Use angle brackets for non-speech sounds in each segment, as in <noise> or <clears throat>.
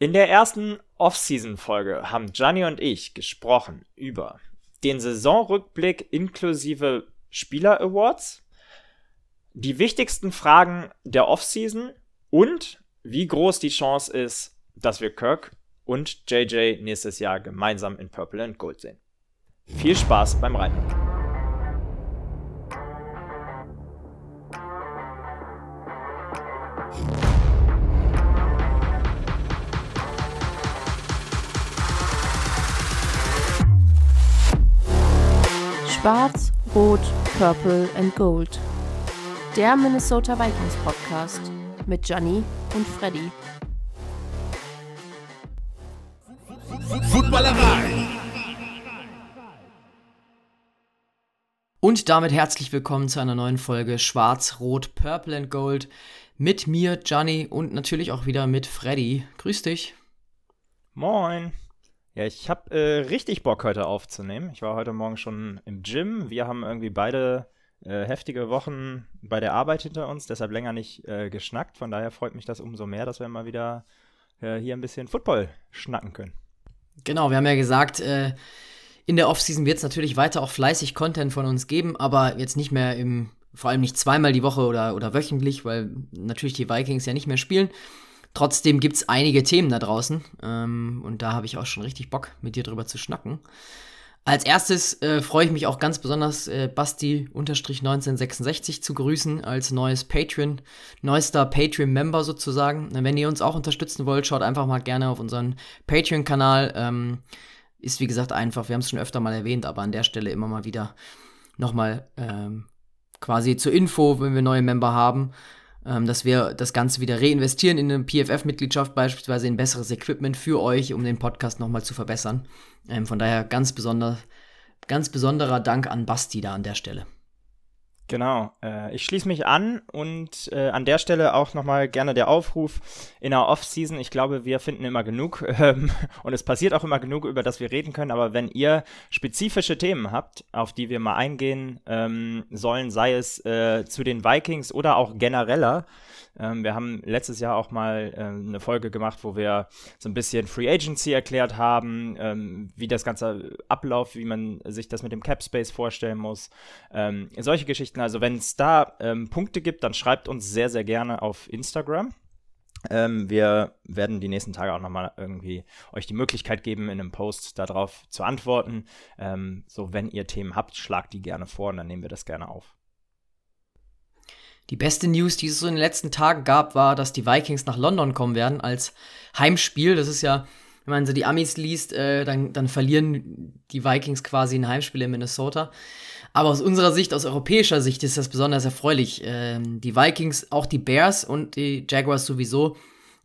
In der ersten Off-Season-Folge haben Gianni und ich gesprochen über den Saisonrückblick inklusive Spieler-Awards, die wichtigsten Fragen der Off-Season und wie groß die Chance ist, dass wir Kirk und JJ nächstes Jahr gemeinsam in Purple and Gold sehen. Viel Spaß beim Reinhören. Schwarz, Rot, Purple and Gold. Der Minnesota Vikings Podcast mit Gianni und Freddy. Footballerei. Und damit herzlich willkommen zu einer neuen Folge Schwarz, Rot, Purple and Gold mit mir, Gianni und natürlich auch wieder mit Freddy. Grüß dich. Moin. Ja, ich habe äh, richtig Bock heute aufzunehmen. Ich war heute Morgen schon im Gym. Wir haben irgendwie beide äh, heftige Wochen bei der Arbeit hinter uns, deshalb länger nicht äh, geschnackt. Von daher freut mich das umso mehr, dass wir mal wieder äh, hier ein bisschen Football schnacken können. Genau, wir haben ja gesagt, äh, in der Offseason wird es natürlich weiter auch fleißig Content von uns geben, aber jetzt nicht mehr im, vor allem nicht zweimal die Woche oder, oder wöchentlich, weil natürlich die Vikings ja nicht mehr spielen. Trotzdem gibt es einige Themen da draußen ähm, und da habe ich auch schon richtig Bock, mit dir drüber zu schnacken. Als erstes äh, freue ich mich auch ganz besonders, äh, Basti-1966 zu grüßen als neues Patreon, neuester Patreon-Member sozusagen. Wenn ihr uns auch unterstützen wollt, schaut einfach mal gerne auf unseren Patreon-Kanal. Ähm, ist wie gesagt einfach, wir haben es schon öfter mal erwähnt, aber an der Stelle immer mal wieder nochmal ähm, quasi zur Info, wenn wir neue Member haben ähm, dass wir das Ganze wieder reinvestieren in eine PFF-Mitgliedschaft, beispielsweise in besseres Equipment für euch, um den Podcast nochmal zu verbessern. Ähm, von daher ganz, besonder, ganz besonderer Dank an Basti da an der Stelle. Genau, äh, ich schließe mich an und äh, an der Stelle auch nochmal gerne der Aufruf in der Off-Season. Ich glaube, wir finden immer genug <laughs> ähm, und es passiert auch immer genug, über das wir reden können. Aber wenn ihr spezifische Themen habt, auf die wir mal eingehen ähm, sollen, sei es äh, zu den Vikings oder auch genereller, ähm, wir haben letztes Jahr auch mal äh, eine Folge gemacht, wo wir so ein bisschen Free Agency erklärt haben, ähm, wie das Ganze abläuft, wie man sich das mit dem Cap Space vorstellen muss. Ähm, solche Geschichten. Also wenn es da ähm, Punkte gibt, dann schreibt uns sehr, sehr gerne auf Instagram. Ähm, wir werden die nächsten Tage auch nochmal irgendwie euch die Möglichkeit geben, in einem Post darauf zu antworten. Ähm, so, wenn ihr Themen habt, schlagt die gerne vor und dann nehmen wir das gerne auf. Die beste News, die es so in den letzten Tagen gab, war, dass die Vikings nach London kommen werden als Heimspiel. Das ist ja, wenn man so die Amis liest, äh, dann, dann verlieren die Vikings quasi ein Heimspiel in Minnesota. Aber aus unserer Sicht, aus europäischer Sicht, ist das besonders erfreulich. Ähm, die Vikings, auch die Bears und die Jaguars sowieso,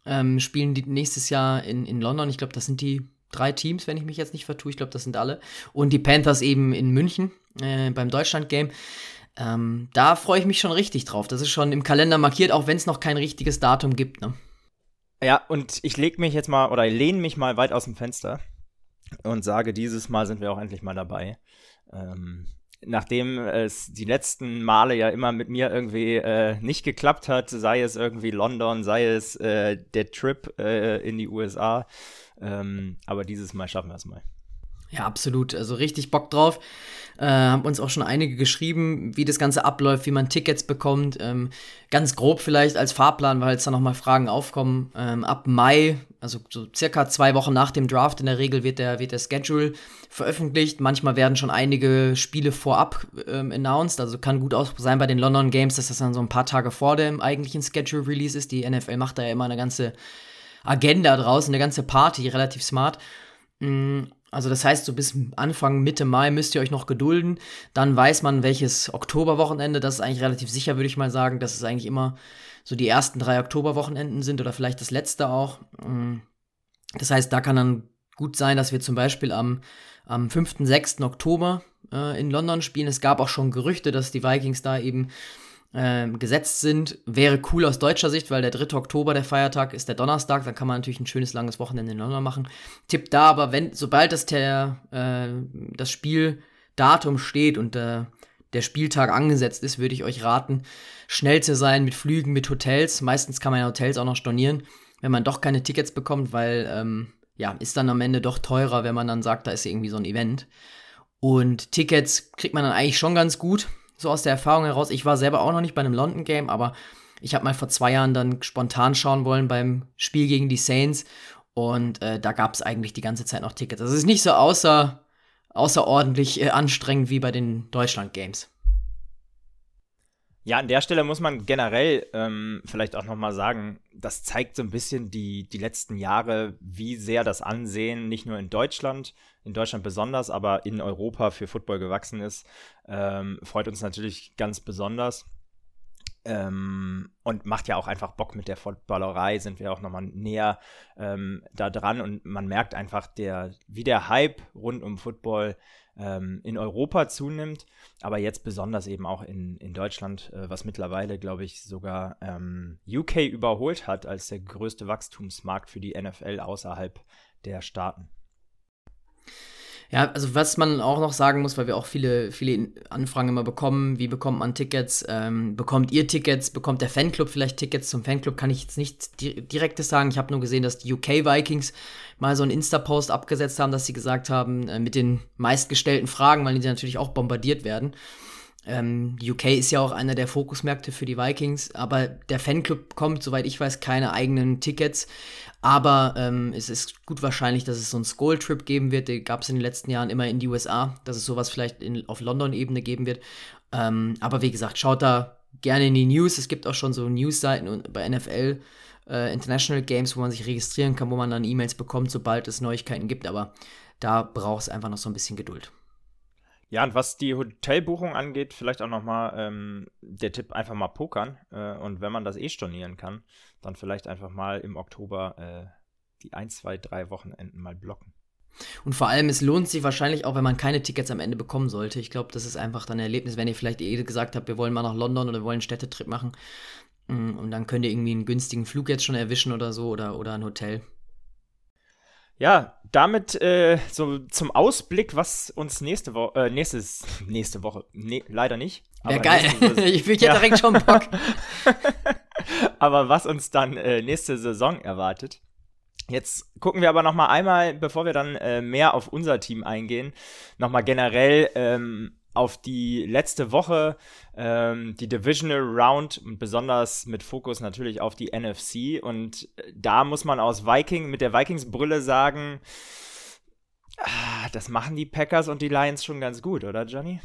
ähm, spielen nächstes Jahr in, in London. Ich glaube, das sind die drei Teams, wenn ich mich jetzt nicht vertue. Ich glaube, das sind alle. Und die Panthers eben in München äh, beim Deutschland-Game. Ähm, da freue ich mich schon richtig drauf. Das ist schon im Kalender markiert, auch wenn es noch kein richtiges Datum gibt. Ne? Ja, und ich lege mich jetzt mal oder lehne mich mal weit aus dem Fenster und sage, dieses Mal sind wir auch endlich mal dabei. Ähm, nachdem es die letzten Male ja immer mit mir irgendwie äh, nicht geklappt hat, sei es irgendwie London, sei es äh, der Trip äh, in die USA. Ähm, aber dieses Mal schaffen wir es mal. Ja, absolut. Also richtig Bock drauf. Äh, haben uns auch schon einige geschrieben, wie das Ganze abläuft, wie man Tickets bekommt. Ähm, ganz grob vielleicht als Fahrplan, weil jetzt da nochmal Fragen aufkommen. Ähm, ab Mai, also so circa zwei Wochen nach dem Draft in der Regel, wird der, wird der Schedule veröffentlicht. Manchmal werden schon einige Spiele vorab ähm, announced. Also kann gut auch sein bei den London Games, dass das dann so ein paar Tage vor dem eigentlichen Schedule Release ist. Die NFL macht da ja immer eine ganze Agenda draus, eine ganze Party, relativ smart. Mm, also das heißt, so bis Anfang, Mitte Mai müsst ihr euch noch gedulden. Dann weiß man, welches Oktoberwochenende. Das ist eigentlich relativ sicher, würde ich mal sagen, dass es eigentlich immer so die ersten drei Oktoberwochenenden sind oder vielleicht das letzte auch. Mm. Das heißt, da kann dann gut sein, dass wir zum Beispiel am, am 5., 6. Oktober äh, in London spielen. Es gab auch schon Gerüchte, dass die Vikings da eben äh, gesetzt sind. Wäre cool aus deutscher Sicht, weil der 3. Oktober, der Feiertag, ist der Donnerstag. Dann kann man natürlich ein schönes langes Wochenende in London machen. Tipp da, aber wenn, sobald das, äh, das Spieldatum steht und äh, der Spieltag angesetzt ist, würde ich euch raten, schnell zu sein mit Flügen, mit Hotels. Meistens kann man ja Hotels auch noch stornieren. wenn man doch keine Tickets bekommt, weil ähm, ja, ist dann am Ende doch teurer, wenn man dann sagt, da ist irgendwie so ein Event. Und Tickets kriegt man dann eigentlich schon ganz gut, so aus der Erfahrung heraus. Ich war selber auch noch nicht bei einem London Game, aber ich habe mal vor zwei Jahren dann spontan schauen wollen beim Spiel gegen die Saints und äh, da gab es eigentlich die ganze Zeit noch Tickets. Also es ist nicht so außer, außerordentlich äh, anstrengend wie bei den Deutschland Games. Ja, an der Stelle muss man generell ähm, vielleicht auch nochmal sagen, das zeigt so ein bisschen die, die letzten Jahre, wie sehr das Ansehen nicht nur in Deutschland, in Deutschland besonders, aber in Europa für Football gewachsen ist. Ähm, freut uns natürlich ganz besonders. Ähm, und macht ja auch einfach Bock mit der Footballerei, sind wir auch nochmal näher ähm, da dran und man merkt einfach, der, wie der Hype rund um Football ähm, in Europa zunimmt, aber jetzt besonders eben auch in, in Deutschland, äh, was mittlerweile, glaube ich, sogar ähm, UK überholt hat als der größte Wachstumsmarkt für die NFL außerhalb der Staaten. Ja, also was man auch noch sagen muss, weil wir auch viele, viele Anfragen immer bekommen, wie bekommt man Tickets? Ähm, bekommt ihr Tickets? Bekommt der Fanclub vielleicht Tickets? Zum Fanclub kann ich jetzt nicht di direktes sagen. Ich habe nur gesehen, dass die UK Vikings mal so einen Insta-Post abgesetzt haben, dass sie gesagt haben, äh, mit den meistgestellten Fragen, weil die natürlich auch bombardiert werden. Ähm, UK ist ja auch einer der Fokusmärkte für die Vikings, aber der Fanclub bekommt, soweit ich weiß, keine eigenen Tickets. Aber ähm, es ist gut wahrscheinlich, dass es so einen Skull-Trip geben wird. Den gab es in den letzten Jahren immer in die USA, dass es sowas vielleicht in, auf London-Ebene geben wird. Ähm, aber wie gesagt, schaut da gerne in die News. Es gibt auch schon so News-Seiten bei NFL äh, International Games, wo man sich registrieren kann, wo man dann E-Mails bekommt, sobald es Neuigkeiten gibt. Aber da braucht es einfach noch so ein bisschen Geduld. Ja, und was die Hotelbuchung angeht, vielleicht auch nochmal ähm, der Tipp, einfach mal pokern. Äh, und wenn man das eh stornieren kann, dann vielleicht einfach mal im Oktober äh, die ein, zwei, drei Wochenenden mal blocken. Und vor allem, es lohnt sich wahrscheinlich auch, wenn man keine Tickets am Ende bekommen sollte. Ich glaube, das ist einfach dann ein Erlebnis, wenn ihr vielleicht eh gesagt habt, wir wollen mal nach London oder wir wollen einen Städtetrip machen. Mm, und dann könnt ihr irgendwie einen günstigen Flug jetzt schon erwischen oder so oder, oder ein Hotel. Ja, damit äh, so zum Ausblick, was uns nächste Woche, äh, nächstes, nächste Woche, nee, leider nicht. Wäre geil. <laughs> ich bin ja direkt schon Bock. <laughs> aber was uns dann äh, nächste Saison erwartet. Jetzt gucken wir aber noch mal einmal, bevor wir dann äh, mehr auf unser Team eingehen, noch mal generell ähm, auf die letzte Woche, ähm, die Divisional Round und besonders mit Fokus natürlich auf die NFC. Und äh, da muss man aus Viking, mit der Vikings-Brille sagen, ah, das machen die Packers und die Lions schon ganz gut, oder Johnny?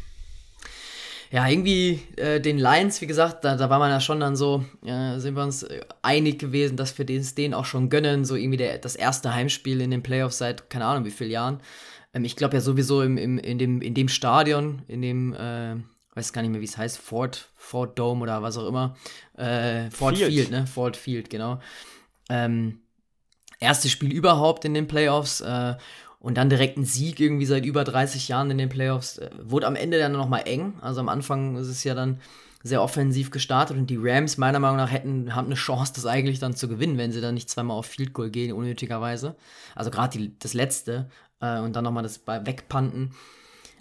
Ja, irgendwie äh, den Lions, wie gesagt, da, da war man ja schon dann so, äh, sind wir uns äh, einig gewesen, dass wir es denen auch schon gönnen, so irgendwie der, das erste Heimspiel in den Playoffs seit keine Ahnung wie vielen Jahren. Ähm, ich glaube ja sowieso im, im, in, dem, in dem Stadion, in dem, äh, weiß gar nicht mehr, wie es heißt, Ford, Ford Dome oder was auch immer. Äh, Ford Field. Field, ne? Ford Field, genau. Ähm, erstes Spiel überhaupt in den Playoffs äh, und dann direkt ein Sieg irgendwie seit über 30 Jahren in den Playoffs. Äh, wurde am Ende dann nochmal eng. Also am Anfang ist es ja dann sehr offensiv gestartet und die Rams meiner Meinung nach hätten haben eine Chance, das eigentlich dann zu gewinnen, wenn sie dann nicht zweimal auf Field Goal gehen, unnötigerweise. Also gerade das letzte äh, und dann nochmal das wegpanten.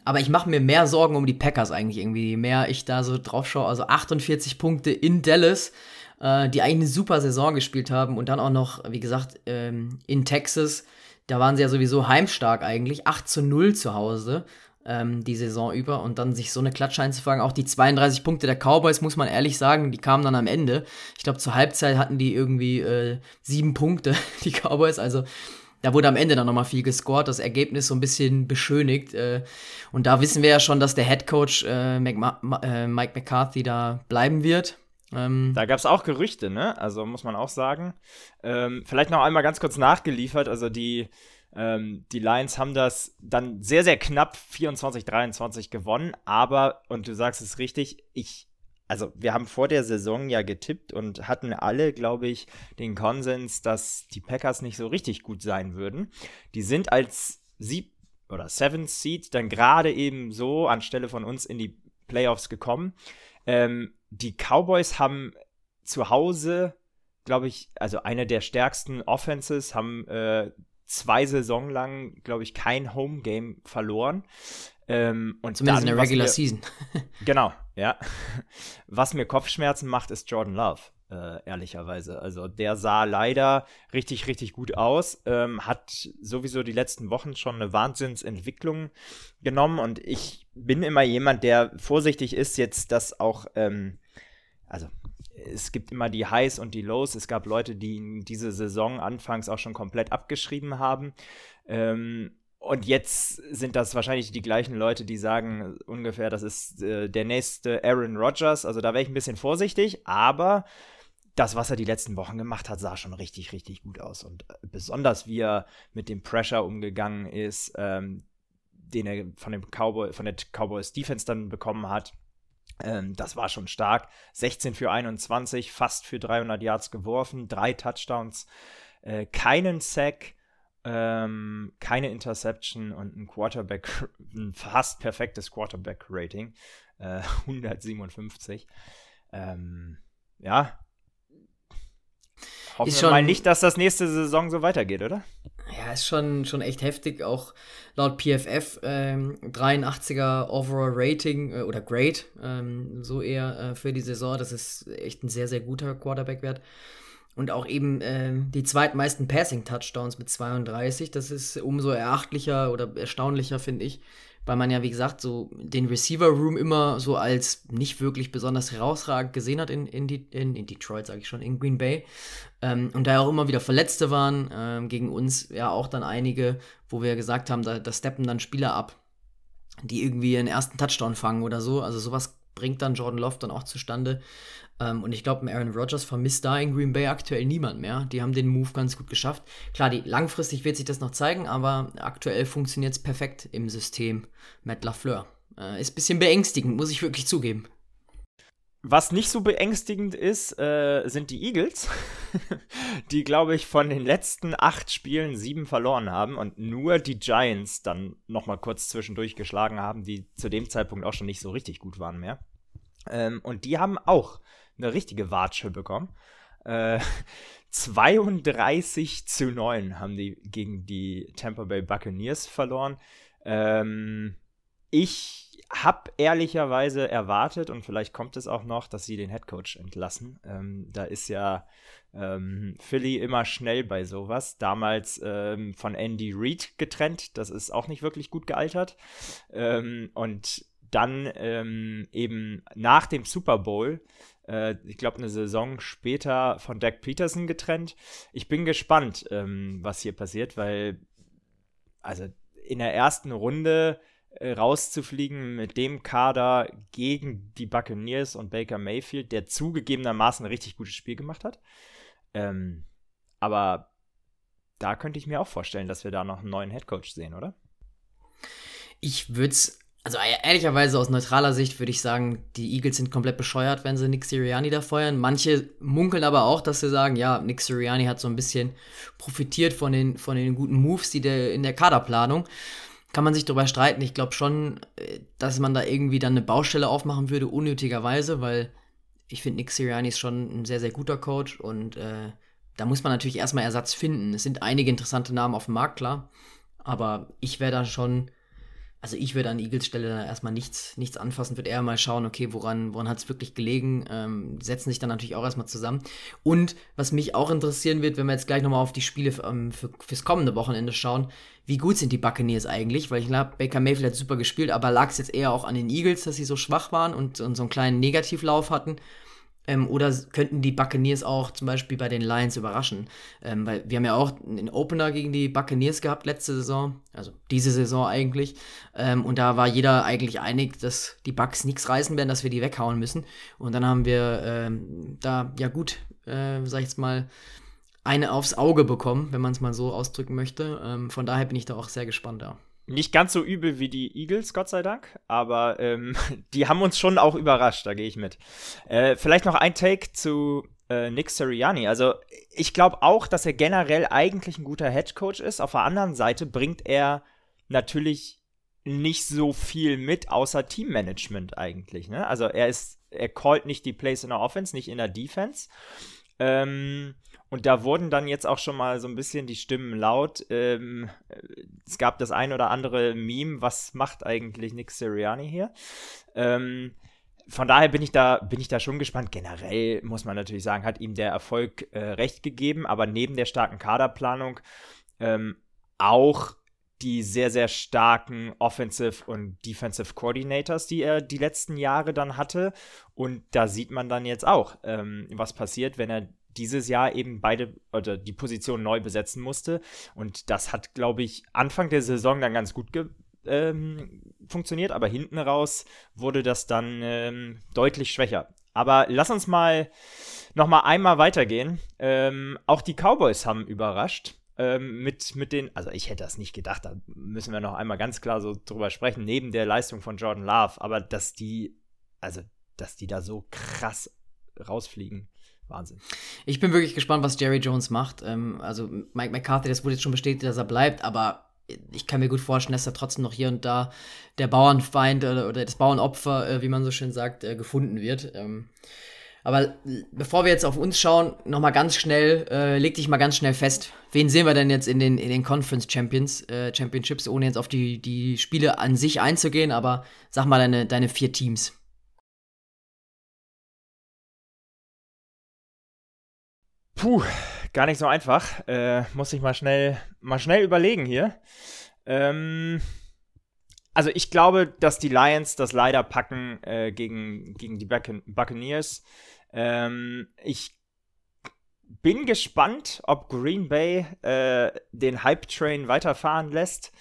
Aber ich mache mir mehr Sorgen um die Packers eigentlich irgendwie, je mehr ich da so drauf schaue. Also 48 Punkte in Dallas, äh, die eigentlich eine super Saison gespielt haben und dann auch noch, wie gesagt, ähm, in Texas. Da waren sie ja sowieso heimstark eigentlich. 8 zu 0 zu Hause ähm, die Saison über und dann sich so eine Klatsche einzufangen. Auch die 32 Punkte der Cowboys, muss man ehrlich sagen, die kamen dann am Ende. Ich glaube, zur Halbzeit hatten die irgendwie äh, sieben Punkte, <laughs> die Cowboys. Also da wurde am Ende dann nochmal viel gescored, das Ergebnis so ein bisschen beschönigt. Äh, und da wissen wir ja schon, dass der Head Coach äh, äh, Mike McCarthy da bleiben wird. Ähm, da gab es auch Gerüchte, ne? Also muss man auch sagen. Ähm, vielleicht noch einmal ganz kurz nachgeliefert. Also die, ähm, die Lions haben das dann sehr, sehr knapp 24-23 gewonnen. Aber, und du sagst es richtig, ich also wir haben vor der Saison ja getippt und hatten alle, glaube ich, den Konsens, dass die Packers nicht so richtig gut sein würden. Die sind als Sieb- oder Seventh Seed dann gerade eben so anstelle von uns in die Playoffs gekommen. Ähm, die Cowboys haben zu Hause, glaube ich, also eine der stärksten Offenses, haben äh, zwei Saison lang, glaube ich, kein Home Game verloren. Ähm, und Zumindest dann, in der Regular mir, Season. <laughs> genau, ja. <laughs> Was mir Kopfschmerzen macht, ist Jordan Love. äh, ehrlicherweise. Also der sah leider richtig, richtig gut aus, ähm, hat sowieso die letzten Wochen schon eine Wahnsinnsentwicklung genommen und ich bin immer jemand, der vorsichtig ist, jetzt das auch, ähm, also es gibt immer die Highs und die Lows. Es gab Leute, die ihn diese Saison anfangs auch schon komplett abgeschrieben haben. Ähm, und jetzt sind das wahrscheinlich die gleichen Leute, die sagen ungefähr, das ist äh, der nächste Aaron Rodgers. Also da wäre ich ein bisschen vorsichtig, aber das, was er die letzten Wochen gemacht hat, sah schon richtig, richtig gut aus. Und äh, besonders wie er mit dem Pressure umgegangen ist, ähm, den er von dem Cowboy, von der Cowboys Defense dann bekommen hat. Ähm, das war schon stark. 16 für 21, fast für 300 Yards geworfen, drei Touchdowns, äh, keinen Sack, ähm, keine Interception und ein Quarterback, <laughs> ein fast perfektes Quarterback-Rating, äh, <laughs> 157. Ähm, ja, Hoffen wir mal nicht, dass das nächste Saison so weitergeht, oder? Ja, ist schon, schon echt heftig. Auch laut PFF ähm, 83er Overall Rating äh, oder Grade, ähm, so eher äh, für die Saison. Das ist echt ein sehr, sehr guter Quarterback-Wert. Und auch eben äh, die zweitmeisten Passing-Touchdowns mit 32. Das ist umso erachtlicher oder erstaunlicher, finde ich weil man ja, wie gesagt, so den Receiver-Room immer so als nicht wirklich besonders herausragend gesehen hat in, in, die, in, in Detroit, sage ich schon, in Green Bay. Ähm, und da ja auch immer wieder Verletzte waren, ähm, gegen uns ja auch dann einige, wo wir gesagt haben, da, da steppen dann Spieler ab, die irgendwie einen ersten Touchdown fangen oder so. Also sowas bringt dann Jordan Love dann auch zustande. Ähm, und ich glaube, Aaron Rodgers vermisst da in Green Bay aktuell niemand mehr. Die haben den Move ganz gut geschafft. Klar, die, langfristig wird sich das noch zeigen, aber aktuell funktioniert es perfekt im System Matt LaFleur. Äh, ist ein bisschen beängstigend, muss ich wirklich zugeben. Was nicht so beängstigend ist, äh, sind die Eagles, <laughs> die, glaube ich, von den letzten acht Spielen sieben verloren haben und nur die Giants dann nochmal kurz zwischendurch geschlagen haben, die zu dem Zeitpunkt auch schon nicht so richtig gut waren mehr. Ähm, und die haben auch eine richtige Watsche bekommen. Äh, <laughs> 32 zu 9 haben die gegen die Tampa Bay Buccaneers verloren. Ähm, ich habe ehrlicherweise erwartet, und vielleicht kommt es auch noch, dass sie den Headcoach entlassen. Ähm, da ist ja ähm, Philly immer schnell bei sowas. Damals ähm, von Andy Reid getrennt. Das ist auch nicht wirklich gut gealtert. Ähm, und dann ähm, eben nach dem Super Bowl äh, ich glaube, eine Saison später von Dak Peterson getrennt. Ich bin gespannt, ähm, was hier passiert, weil, also in der ersten Runde äh, rauszufliegen mit dem Kader gegen die Buccaneers und Baker Mayfield, der zugegebenermaßen ein richtig gutes Spiel gemacht hat. Ähm, aber da könnte ich mir auch vorstellen, dass wir da noch einen neuen Headcoach sehen, oder? Ich würde es also ehrlicherweise aus neutraler Sicht würde ich sagen, die Eagles sind komplett bescheuert, wenn sie Nick Sirianni da feuern. Manche munkeln aber auch, dass sie sagen, ja, Nick Sirianni hat so ein bisschen profitiert von den, von den guten Moves, die der in der Kaderplanung. Kann man sich darüber streiten. Ich glaube schon, äh, dass man da irgendwie dann eine Baustelle aufmachen würde, unnötigerweise, weil ich finde, Nick Sirianni ist schon ein sehr, sehr guter Coach und äh, da muss man natürlich erstmal Ersatz finden. Es sind einige interessante Namen auf dem Markt, klar. Aber ich wäre da schon also ich würde an Eagles Stelle da erstmal nichts, nichts anfassen, würde eher mal schauen, okay, woran, woran hat es wirklich gelegen, ähm, setzen sich dann natürlich auch erstmal zusammen. Und was mich auch interessieren wird, wenn wir jetzt gleich nochmal auf die Spiele ähm, für, fürs kommende Wochenende schauen, wie gut sind die Buccaneers eigentlich? Weil ich glaube, Baker Mayfield hat super gespielt, aber lag es jetzt eher auch an den Eagles, dass sie so schwach waren und, und so einen kleinen Negativlauf hatten? Ähm, oder könnten die Buccaneers auch zum Beispiel bei den Lions überraschen? Ähm, weil wir haben ja auch einen Opener gegen die Buccaneers gehabt letzte Saison, also diese Saison eigentlich. Ähm, und da war jeder eigentlich einig, dass die Bucks nichts reißen werden, dass wir die weghauen müssen. Und dann haben wir ähm, da, ja gut, äh, sag ich jetzt mal, eine aufs Auge bekommen, wenn man es mal so ausdrücken möchte. Ähm, von daher bin ich da auch sehr gespannt da. Ja. Nicht ganz so übel wie die Eagles, Gott sei Dank, aber ähm, <laughs> die haben uns schon auch überrascht, da gehe ich mit. Äh, vielleicht noch ein Take zu äh, Nick Sirianni. Also ich glaube auch, dass er generell eigentlich ein guter Headcoach ist. Auf der anderen Seite bringt er natürlich nicht so viel mit, außer Teammanagement eigentlich. Ne? Also er ist, er callt nicht die Plays in der Offense, nicht in der Defense. Ähm, und da wurden dann jetzt auch schon mal so ein bisschen die Stimmen laut. Ähm, es gab das ein oder andere Meme, was macht eigentlich Nick Sirianni hier? Ähm, von daher bin ich da, bin ich da schon gespannt. Generell muss man natürlich sagen, hat ihm der Erfolg äh, recht gegeben, aber neben der starken Kaderplanung ähm, auch die sehr, sehr starken Offensive und Defensive Coordinators, die er die letzten Jahre dann hatte. Und da sieht man dann jetzt auch, ähm, was passiert, wenn er dieses Jahr eben beide oder die Position neu besetzen musste. Und das hat, glaube ich, Anfang der Saison dann ganz gut ähm, funktioniert, aber hinten raus wurde das dann ähm, deutlich schwächer. Aber lass uns mal noch mal einmal weitergehen. Ähm, auch die Cowboys haben überrascht ähm, mit, mit den, also ich hätte das nicht gedacht, da müssen wir noch einmal ganz klar so drüber sprechen, neben der Leistung von Jordan Love, aber dass die, also, dass die da so krass rausfliegen. Wahnsinn. Ich bin wirklich gespannt, was Jerry Jones macht. Ähm, also Mike McCarthy, das wurde jetzt schon bestätigt, dass er bleibt, aber ich kann mir gut vorstellen, dass er trotzdem noch hier und da der Bauernfeind oder, das Bauernopfer, äh, wie man so schön sagt, äh, gefunden wird. Ähm, aber bevor wir jetzt auf uns schauen, nochmal ganz schnell, äh, leg dich mal ganz schnell fest. Wen sehen wir denn jetzt in den, in den Conference Champions, Championships, ohne jetzt auf die, die Spiele an sich einzugehen, aber sag mal deine, deine vier Teams. Puh, gar nicht so einfach. Äh, muss ich mal schnell, mal schnell überlegen hier. Ähm, also ich glaube, dass die Lions das leider packen äh, gegen, gegen die Buccaneers. Ähm, ich bin gespannt, ob Green Bay äh, den Hype-Train weiterfahren lässt.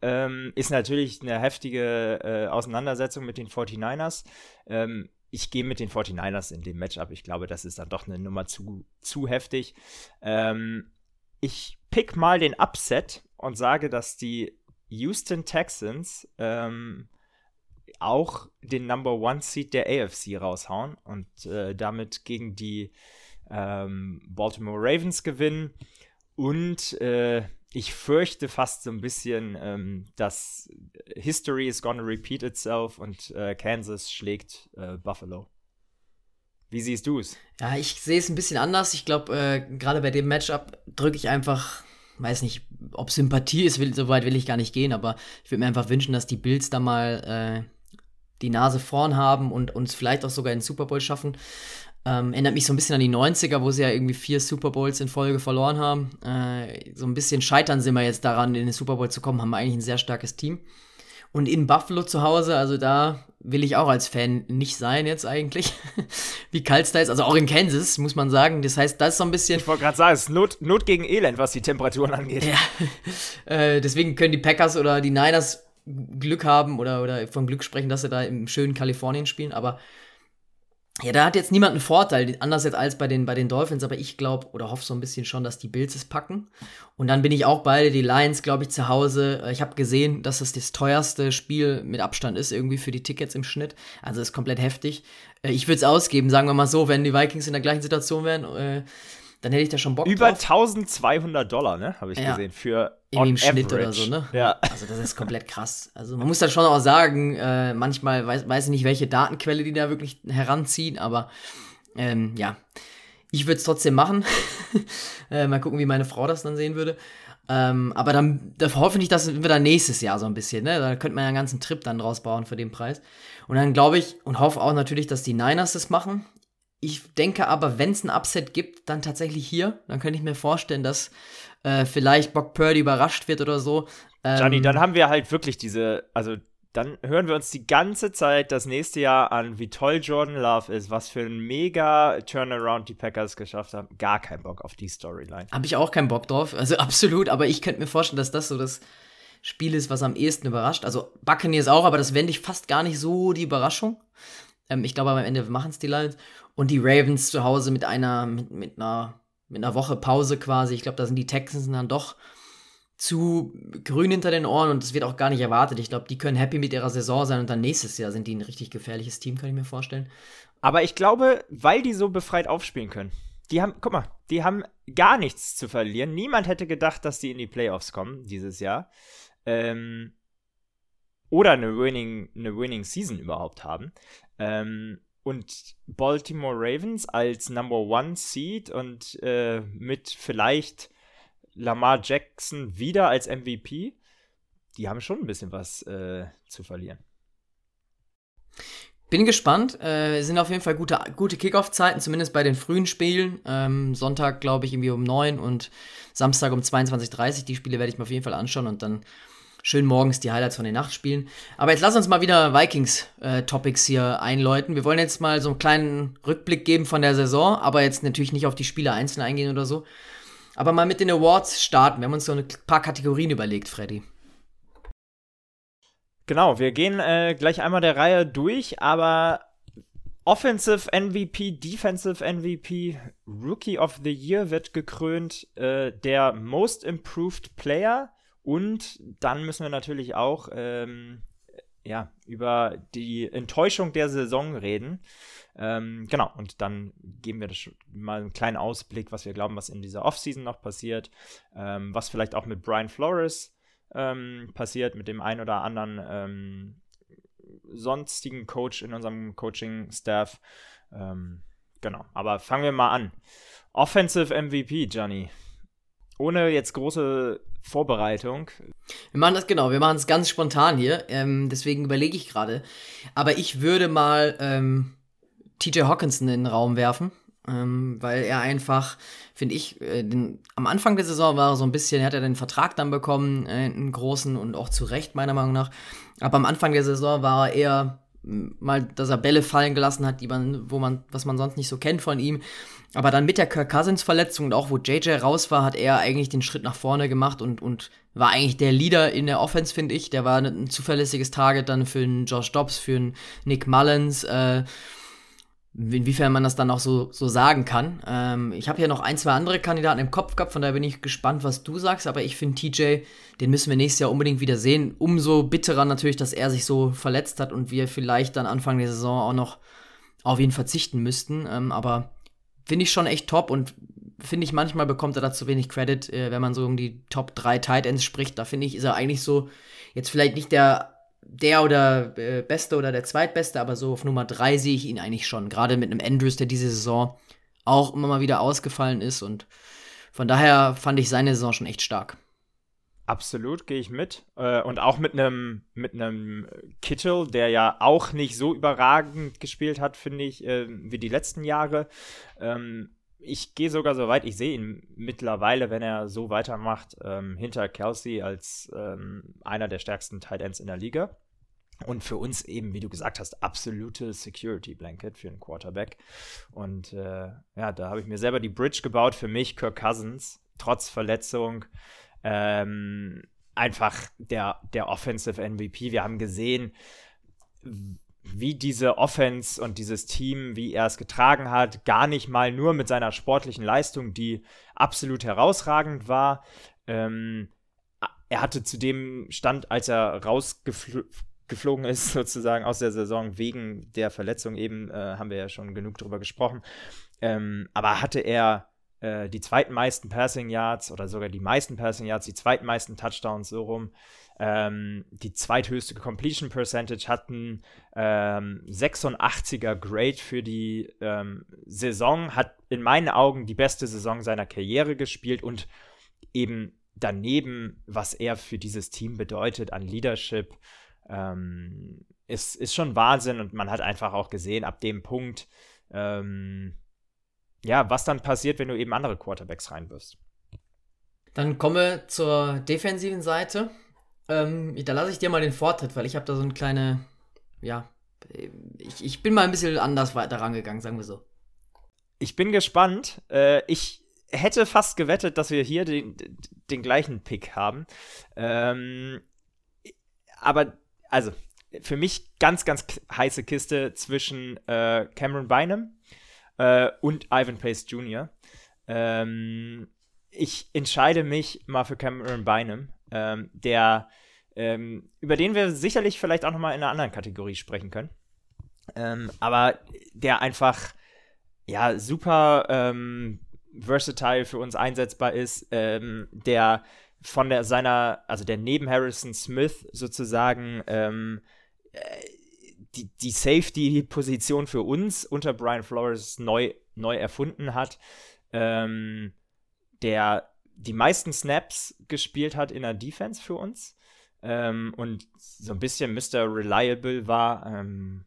Ähm, ist natürlich eine heftige äh, Auseinandersetzung mit den 49ers. Ähm, ich gehe mit den 49ers in dem Matchup. Ich glaube, das ist dann doch eine Nummer zu, zu heftig. Ähm, ich pick mal den Upset und sage, dass die Houston Texans ähm, auch den Number One Seed der AFC raushauen und äh, damit gegen die ähm, Baltimore Ravens gewinnen. Und äh, ich fürchte fast so ein bisschen, ähm, dass History is gonna repeat itself und äh, Kansas schlägt äh, Buffalo. Wie siehst du es? Ja, ich sehe es ein bisschen anders. Ich glaube, äh, gerade bei dem Matchup drücke ich einfach weiß nicht, ob Sympathie ist, will, so weit will ich gar nicht gehen, aber ich würde mir einfach wünschen, dass die Bills da mal äh, die Nase vorn haben und uns vielleicht auch sogar den Super Bowl schaffen. Ähm, erinnert mich so ein bisschen an die 90er, wo sie ja irgendwie vier Super Bowls in Folge verloren haben. Äh, so ein bisschen scheitern sind wir jetzt daran, in den Super Bowl zu kommen, haben eigentlich ein sehr starkes Team. Und in Buffalo zu Hause, also da will ich auch als Fan nicht sein jetzt eigentlich. <laughs> Wie kalt es da ist, also auch in Kansas, muss man sagen. Das heißt, das ist so ein bisschen. Ich wollte gerade sagen, es ist Not, Not, gegen Elend, was die Temperaturen angeht. Ja. <laughs> äh, deswegen können die Packers oder die Niners Glück haben oder, oder von Glück sprechen, dass sie da im schönen Kalifornien spielen. Aber ja, da hat jetzt niemand einen Vorteil, anders jetzt als bei den, bei den Dolphins, aber ich glaube oder hoffe so ein bisschen schon, dass die Bills es packen. Und dann bin ich auch beide, die Lions, glaube ich, zu Hause. Äh, ich habe gesehen, dass es das teuerste Spiel mit Abstand ist, irgendwie für die Tickets im Schnitt. Also ist komplett heftig. Äh, ich würde es ausgeben, sagen wir mal so, wenn die Vikings in der gleichen Situation wären. Äh, dann hätte ich da schon Bock Über drauf. 1200 Dollar, ne? Habe ich ja. gesehen. Für Irgendwie im Schnitt oder so, ne? Ja. Also das ist komplett krass. Also man muss da schon auch sagen, äh, manchmal weiß, weiß ich nicht, welche Datenquelle die da wirklich heranziehen, aber ähm, ja. Ich würde es trotzdem machen. <laughs> äh, mal gucken, wie meine Frau das dann sehen würde. Ähm, aber dann da hoffe ich, dass wir dann nächstes Jahr so ein bisschen, ne? Da könnte man ja einen ganzen Trip dann draus bauen für den Preis. Und dann glaube ich und hoffe auch natürlich, dass die Niners das machen. Ich denke aber, wenn es ein Upset gibt, dann tatsächlich hier. Dann könnte ich mir vorstellen, dass äh, vielleicht Bock Purdy überrascht wird oder so. Ähm, Gianni, dann haben wir halt wirklich diese, also dann hören wir uns die ganze Zeit das nächste Jahr an, wie toll Jordan Love ist, was für ein mega Turnaround die Packers geschafft haben. Gar keinen Bock auf die Storyline. Habe ich auch keinen Bock drauf, also <laughs> absolut, aber ich könnte mir vorstellen, dass das so das Spiel ist, was am ehesten überrascht. Also Buccaneers auch, aber das wende ich fast gar nicht so die Überraschung. Ähm, ich glaube, am Ende machen es die Lions. Und die Ravens zu Hause mit einer, mit, mit einer, mit einer Woche Pause quasi. Ich glaube, da sind die Texans dann doch zu grün hinter den Ohren und das wird auch gar nicht erwartet. Ich glaube, die können happy mit ihrer Saison sein und dann nächstes Jahr sind die ein richtig gefährliches Team, kann ich mir vorstellen. Aber ich glaube, weil die so befreit aufspielen können. Die haben, guck mal, die haben gar nichts zu verlieren. Niemand hätte gedacht, dass die in die Playoffs kommen dieses Jahr. Ähm, oder eine Winning, eine Winning Season überhaupt haben. Ähm, und Baltimore Ravens als Number One Seed und äh, mit vielleicht Lamar Jackson wieder als MVP, die haben schon ein bisschen was äh, zu verlieren. Bin gespannt. Äh, sind auf jeden Fall gute, gute Kickoff-Zeiten, zumindest bei den frühen Spielen. Ähm, Sonntag, glaube ich, irgendwie um 9 und Samstag um 22.30 Uhr. Die Spiele werde ich mir auf jeden Fall anschauen und dann schön morgens die Highlights von den Nachtspielen. Aber jetzt lass uns mal wieder Vikings-Topics äh, hier einläuten. Wir wollen jetzt mal so einen kleinen Rückblick geben von der Saison, aber jetzt natürlich nicht auf die Spiele einzeln eingehen oder so. Aber mal mit den Awards starten. Wir haben uns so ein paar Kategorien überlegt, Freddy. Genau, wir gehen äh, gleich einmal der Reihe durch, aber Offensive MVP, Defensive MVP, Rookie of the Year wird gekrönt, äh, der Most Improved Player und dann müssen wir natürlich auch ähm, ja, über die Enttäuschung der Saison reden. Ähm, genau, und dann geben wir das mal einen kleinen Ausblick, was wir glauben, was in dieser Offseason noch passiert, ähm, was vielleicht auch mit Brian Flores ähm, passiert mit dem einen oder anderen ähm, sonstigen Coach in unserem Coaching-Staff. Ähm, genau, aber fangen wir mal an. Offensive MVP, Johnny. Ohne jetzt große Vorbereitung. Wir machen das genau, wir machen es ganz spontan hier, ähm, deswegen überlege ich gerade. Aber ich würde mal ähm, TJ Hawkinson in den Raum werfen ähm, weil er einfach, finde ich, äh, den, am Anfang der Saison war er so ein bisschen, er hat er den Vertrag dann bekommen, äh, einen großen und auch zu Recht meiner Meinung nach. Aber am Anfang der Saison war er eher mal, dass er Bälle fallen gelassen hat, die man, wo man, was man sonst nicht so kennt von ihm. Aber dann mit der Kirk Cousins Verletzung und auch wo JJ raus war, hat er eigentlich den Schritt nach vorne gemacht und, und war eigentlich der Leader in der Offense, finde ich. Der war ein zuverlässiges Target dann für einen Josh Dobbs, für einen Nick Mullins, äh, inwiefern man das dann auch so, so sagen kann. Ähm, ich habe ja noch ein, zwei andere Kandidaten im Kopf gehabt, von daher bin ich gespannt, was du sagst, aber ich finde TJ, den müssen wir nächstes Jahr unbedingt wieder sehen. Umso bitterer natürlich, dass er sich so verletzt hat und wir vielleicht dann Anfang der Saison auch noch auf ihn verzichten müssten. Ähm, aber finde ich schon echt top und finde ich, manchmal bekommt er da zu wenig Credit, äh, wenn man so um die Top 3 Tight Ends spricht. Da finde ich, ist er eigentlich so jetzt vielleicht nicht der der oder äh, Beste oder der Zweitbeste, aber so auf Nummer drei sehe ich ihn eigentlich schon. Gerade mit einem Andrews, der diese Saison auch immer mal wieder ausgefallen ist. Und von daher fand ich seine Saison schon echt stark. Absolut, gehe ich mit. Äh, und auch mit einem mit Kittel, der ja auch nicht so überragend gespielt hat, finde ich, äh, wie die letzten Jahre. Ähm, ich gehe sogar so weit, ich sehe ihn mittlerweile, wenn er so weitermacht, ähm, hinter Kelsey als ähm, einer der stärksten Tight Ends in der Liga. Und für uns eben, wie du gesagt hast, absolute Security Blanket für einen Quarterback. Und äh, ja, da habe ich mir selber die Bridge gebaut. Für mich, Kirk Cousins, trotz Verletzung, ähm, einfach der, der Offensive MVP. Wir haben gesehen, wie diese Offense und dieses Team, wie er es getragen hat, gar nicht mal nur mit seiner sportlichen Leistung, die absolut herausragend war. Ähm, er hatte zu dem Stand, als er rausgeflogen ist, <laughs> sozusagen aus der Saison wegen der Verletzung, eben äh, haben wir ja schon genug drüber gesprochen. Ähm, aber hatte er äh, die zweitmeisten Passing Yards oder sogar die meisten Passing Yards, die zweitmeisten Touchdowns so rum ähm, die zweithöchste Completion Percentage hatten, ähm, 86er Grade für die ähm, Saison, hat in meinen Augen die beste Saison seiner Karriere gespielt und eben daneben, was er für dieses Team bedeutet an Leadership, ähm, ist, ist schon Wahnsinn und man hat einfach auch gesehen, ab dem Punkt, ähm, ja, was dann passiert, wenn du eben andere Quarterbacks reinwirfst. Dann kommen wir zur defensiven Seite. Ähm, da lasse ich dir mal den Vortritt, weil ich habe da so eine kleine, ja, ich, ich bin mal ein bisschen anders weiter rangegangen, sagen wir so. Ich bin gespannt. Äh, ich hätte fast gewettet, dass wir hier den, den gleichen Pick haben. Ähm, aber, also, für mich ganz, ganz heiße Kiste zwischen äh, Cameron Bynum äh, und Ivan Pace Jr. Ähm, ich entscheide mich mal für Cameron Bynum ähm, der, ähm, über den wir sicherlich vielleicht auch nochmal in einer anderen Kategorie sprechen können. Ähm, aber der einfach, ja, super ähm, versatile für uns einsetzbar ist, ähm, der von der seiner, also der neben Harrison Smith sozusagen ähm, äh, die, die Safety-Position für uns unter Brian Flores neu, neu erfunden hat. Ähm, der die meisten Snaps gespielt hat in der Defense für uns ähm, und so ein bisschen Mr. Reliable war. Ähm,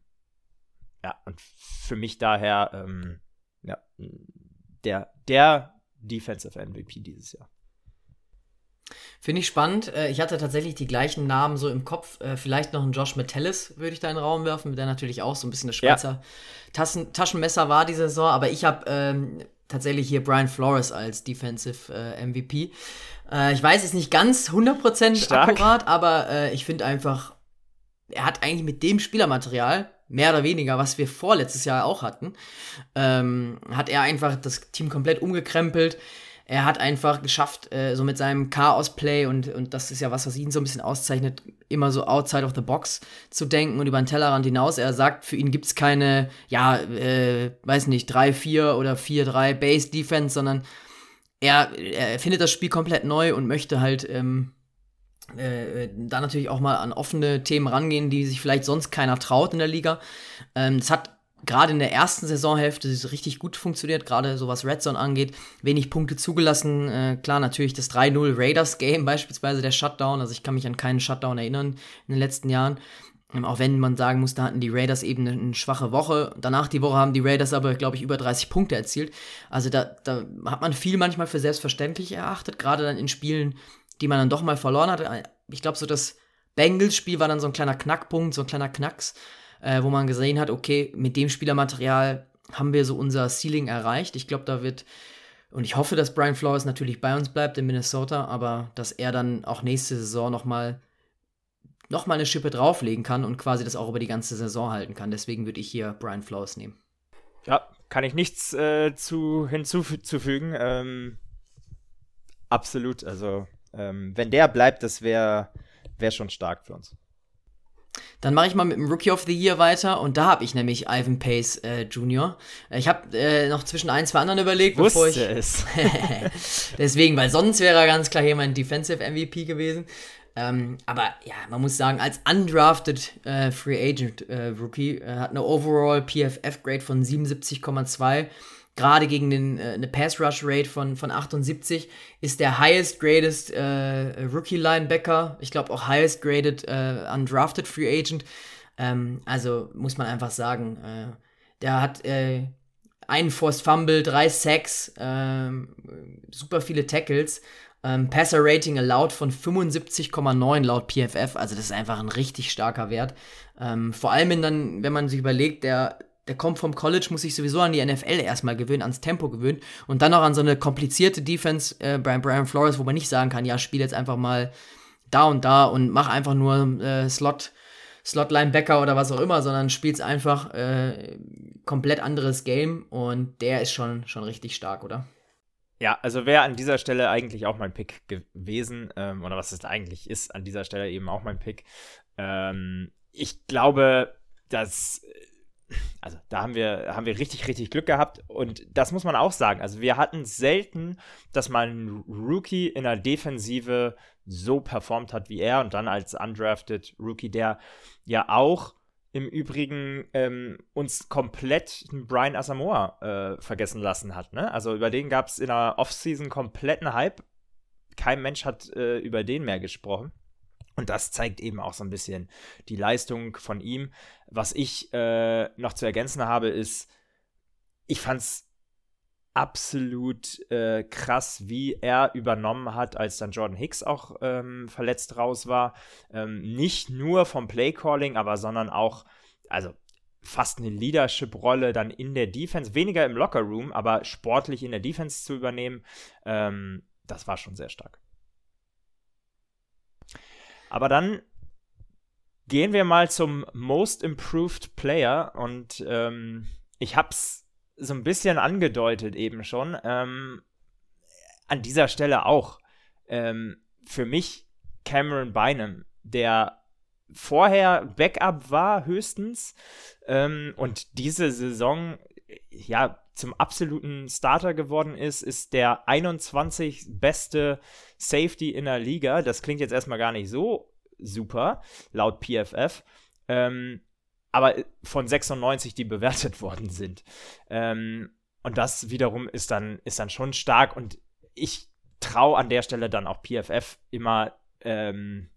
ja, und für mich daher, ähm, ja, der, der Defensive MVP dieses Jahr. Finde ich spannend. Äh, ich hatte tatsächlich die gleichen Namen so im Kopf. Äh, vielleicht noch einen Josh Metellis würde ich da in den Raum werfen, der natürlich auch so ein bisschen das Schweizer ja. Taschen Taschenmesser war diese Saison. Aber ich habe ähm, tatsächlich hier Brian Flores als Defensive äh, MVP. Äh, ich weiß es nicht ganz 100% akkurat, aber äh, ich finde einfach, er hat eigentlich mit dem Spielermaterial, mehr oder weniger, was wir vorletztes Jahr auch hatten, ähm, hat er einfach das Team komplett umgekrempelt er hat einfach geschafft, äh, so mit seinem Chaos-Play und, und das ist ja was, was ihn so ein bisschen auszeichnet, immer so outside of the box zu denken und über den Tellerrand hinaus. Er sagt, für ihn gibt es keine, ja, äh, weiß nicht, 3-4 oder 4-3 Base-Defense, sondern er, er findet das Spiel komplett neu und möchte halt ähm, äh, da natürlich auch mal an offene Themen rangehen, die sich vielleicht sonst keiner traut in der Liga. Ähm, das hat gerade in der ersten Saisonhälfte ist richtig gut funktioniert, gerade so was Red Zone angeht. Wenig Punkte zugelassen. Äh, klar, natürlich das 3-0 Raiders-Game, <laughs> beispielsweise der Shutdown. Also ich kann mich an keinen Shutdown erinnern in den letzten Jahren. Ähm, auch wenn man sagen muss, da hatten die Raiders eben eine, eine schwache Woche. Danach die Woche haben die Raiders aber, glaube ich, über 30 Punkte erzielt. Also da, da hat man viel manchmal für selbstverständlich erachtet, gerade dann in Spielen, die man dann doch mal verloren hat. Ich glaube, so das Bengals-Spiel war dann so ein kleiner Knackpunkt, so ein kleiner Knacks äh, wo man gesehen hat, okay, mit dem Spielermaterial haben wir so unser Ceiling erreicht. Ich glaube, da wird, und ich hoffe, dass Brian Flores natürlich bei uns bleibt in Minnesota, aber dass er dann auch nächste Saison nochmal noch mal eine Schippe drauflegen kann und quasi das auch über die ganze Saison halten kann. Deswegen würde ich hier Brian Flores nehmen. Ja, kann ich nichts äh, zu, hinzufügen. Ähm, absolut. Also, ähm, wenn der bleibt, das wäre wär schon stark für uns. Dann mache ich mal mit dem Rookie of the Year weiter und da habe ich nämlich Ivan Pace äh, Jr. Ich habe äh, noch zwischen ein, zwei anderen überlegt, Wusste bevor ich. es. <laughs> <laughs> Deswegen, weil sonst wäre er ganz klar hier mein Defensive MVP gewesen. Ähm, aber ja, man muss sagen, als undrafted äh, Free Agent äh, Rookie äh, hat eine Overall PFF Grade von 77,2 gerade gegen den, äh, eine Pass-Rush-Rate von, von 78, ist der highest-graded äh, Rookie-Linebacker, ich glaube auch highest-graded äh, undrafted Free Agent. Ähm, also muss man einfach sagen, äh, der hat äh, einen Forced Fumble, drei Sacks, ähm, super viele Tackles. Ähm, Passer Rating allowed von 75,9 laut PFF, also das ist einfach ein richtig starker Wert. Ähm, vor allem, dann, wenn man sich überlegt, der der kommt vom College, muss sich sowieso an die NFL erstmal gewöhnen, ans Tempo gewöhnen und dann noch an so eine komplizierte Defense äh, bei Brian Flores, wo man nicht sagen kann, ja, spiel jetzt einfach mal da und da und mach einfach nur äh, Slot, Slot Linebacker oder was auch immer, sondern spielst einfach äh, komplett anderes Game und der ist schon, schon richtig stark, oder? Ja, also wäre an dieser Stelle eigentlich auch mein Pick gewesen, ähm, oder was es eigentlich ist, an dieser Stelle eben auch mein Pick. Ähm, ich glaube, dass also da haben wir, haben wir richtig, richtig Glück gehabt. Und das muss man auch sagen. Also wir hatten selten, dass mal ein Rookie in der Defensive so performt hat wie er und dann als undrafted Rookie, der ja auch im Übrigen ähm, uns komplett Brian Asamoah äh, vergessen lassen hat. Ne? Also über den gab es in der Offseason kompletten Hype. Kein Mensch hat äh, über den mehr gesprochen. Und das zeigt eben auch so ein bisschen die Leistung von ihm. Was ich äh, noch zu ergänzen habe, ist, ich fand es absolut äh, krass, wie er übernommen hat, als dann Jordan Hicks auch ähm, verletzt raus war. Ähm, nicht nur vom Playcalling, aber sondern auch, also fast eine Leadership-Rolle dann in der Defense, weniger im Locker-Room, aber sportlich in der Defense zu übernehmen, ähm, das war schon sehr stark. Aber dann gehen wir mal zum Most Improved Player und ähm, ich hab's so ein bisschen angedeutet eben schon. Ähm, an dieser Stelle auch. Ähm, für mich Cameron Bynum, der vorher Backup war höchstens ähm, und diese Saison ja zum absoluten Starter geworden ist, ist der 21 beste Safety in der Liga. Das klingt jetzt erstmal gar nicht so super, laut PFF. Ähm, aber von 96, die bewertet <laughs> worden sind. Ähm, und das wiederum ist dann, ist dann schon stark. Und ich traue an der Stelle dann auch PFF immer ähm,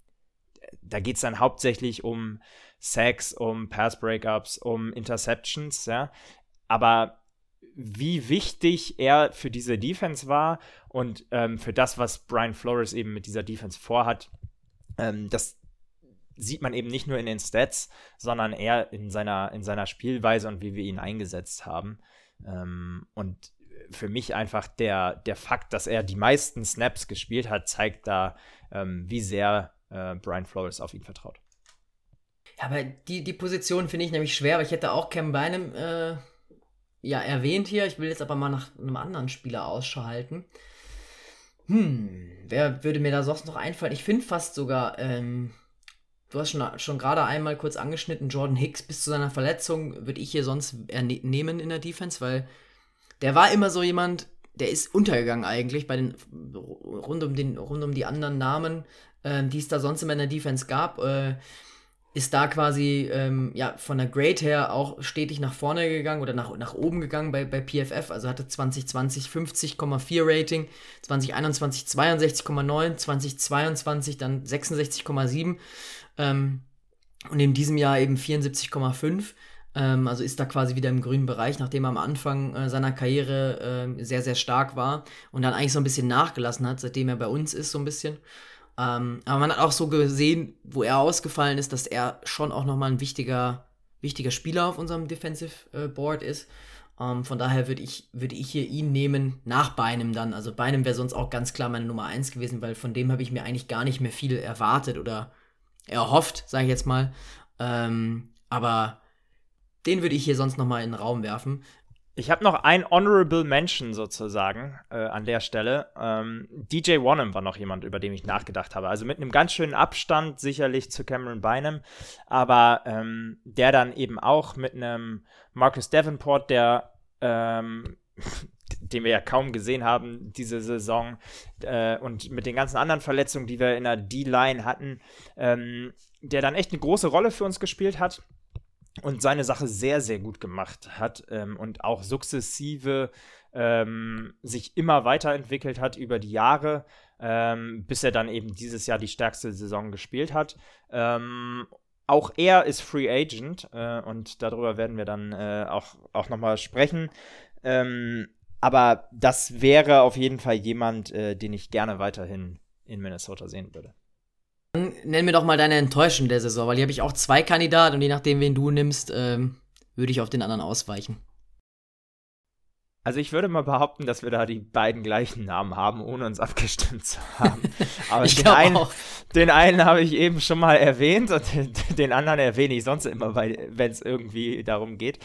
da geht es dann hauptsächlich um Sacks, um Pass-Breakups, um Interceptions, ja. Aber wie wichtig er für diese Defense war und ähm, für das, was Brian Flores eben mit dieser Defense vorhat, ähm, das sieht man eben nicht nur in den Stats, sondern eher in seiner, in seiner Spielweise und wie wir ihn eingesetzt haben. Ähm, und für mich einfach der, der Fakt, dass er die meisten Snaps gespielt hat, zeigt da, ähm, wie sehr äh, Brian Flores auf ihn vertraut. Ja, aber die, die Position finde ich nämlich schwer, weil ich hätte auch Cam Bynum äh, ja erwähnt hier. Ich will jetzt aber mal nach einem anderen Spieler Ausschau halten. Hm, wer würde mir da sonst noch einfallen? Ich finde fast sogar, ähm, du hast schon, schon gerade einmal kurz angeschnitten, Jordan Hicks bis zu seiner Verletzung würde ich hier sonst nehmen in der Defense, weil der war immer so jemand, der ist untergegangen eigentlich bei den rund um den rund um die anderen Namen, äh, die es da sonst immer in der Defense gab. Äh, ist da quasi ähm, ja, von der Grade her auch stetig nach vorne gegangen oder nach, nach oben gegangen bei, bei PFF. Also hatte 2020 50,4 Rating, 2021 62,9, 2022 dann 66,7 ähm, und in diesem Jahr eben 74,5. Ähm, also ist da quasi wieder im grünen Bereich, nachdem er am Anfang äh, seiner Karriere äh, sehr, sehr stark war und dann eigentlich so ein bisschen nachgelassen hat, seitdem er bei uns ist, so ein bisschen. Ähm, aber man hat auch so gesehen, wo er ausgefallen ist, dass er schon auch nochmal ein wichtiger, wichtiger Spieler auf unserem Defensive äh, Board ist. Ähm, von daher würde ich, würd ich hier ihn nehmen, nach Beinem dann. Also Beinem wäre sonst auch ganz klar meine Nummer 1 gewesen, weil von dem habe ich mir eigentlich gar nicht mehr viel erwartet oder erhofft, sage ich jetzt mal. Ähm, aber den würde ich hier sonst nochmal in den Raum werfen. Ich habe noch ein Honorable Mention sozusagen äh, an der Stelle. Ähm, DJ Wanham war noch jemand, über den ich nachgedacht habe. Also mit einem ganz schönen Abstand sicherlich zu Cameron Bynum, aber ähm, der dann eben auch mit einem Marcus Davenport, der ähm, <laughs> den wir ja kaum gesehen haben diese Saison äh, und mit den ganzen anderen Verletzungen, die wir in der D-Line hatten, ähm, der dann echt eine große Rolle für uns gespielt hat und seine Sache sehr, sehr gut gemacht hat ähm, und auch sukzessive ähm, sich immer weiterentwickelt hat über die Jahre, ähm, bis er dann eben dieses Jahr die stärkste Saison gespielt hat. Ähm, auch er ist Free Agent äh, und darüber werden wir dann äh, auch, auch nochmal sprechen. Ähm, aber das wäre auf jeden Fall jemand, äh, den ich gerne weiterhin in Minnesota sehen würde. Nenn mir doch mal deine Enttäuschung der Saison, weil hier habe ich auch zwei Kandidaten und je nachdem, wen du nimmst, ähm, würde ich auf den anderen ausweichen. Also ich würde mal behaupten, dass wir da die beiden gleichen Namen haben, ohne uns abgestimmt zu haben. <laughs> Aber den einen, den, einen, habe ich eben schon mal erwähnt und den, den anderen erwähne ich sonst immer, wenn es irgendwie darum geht.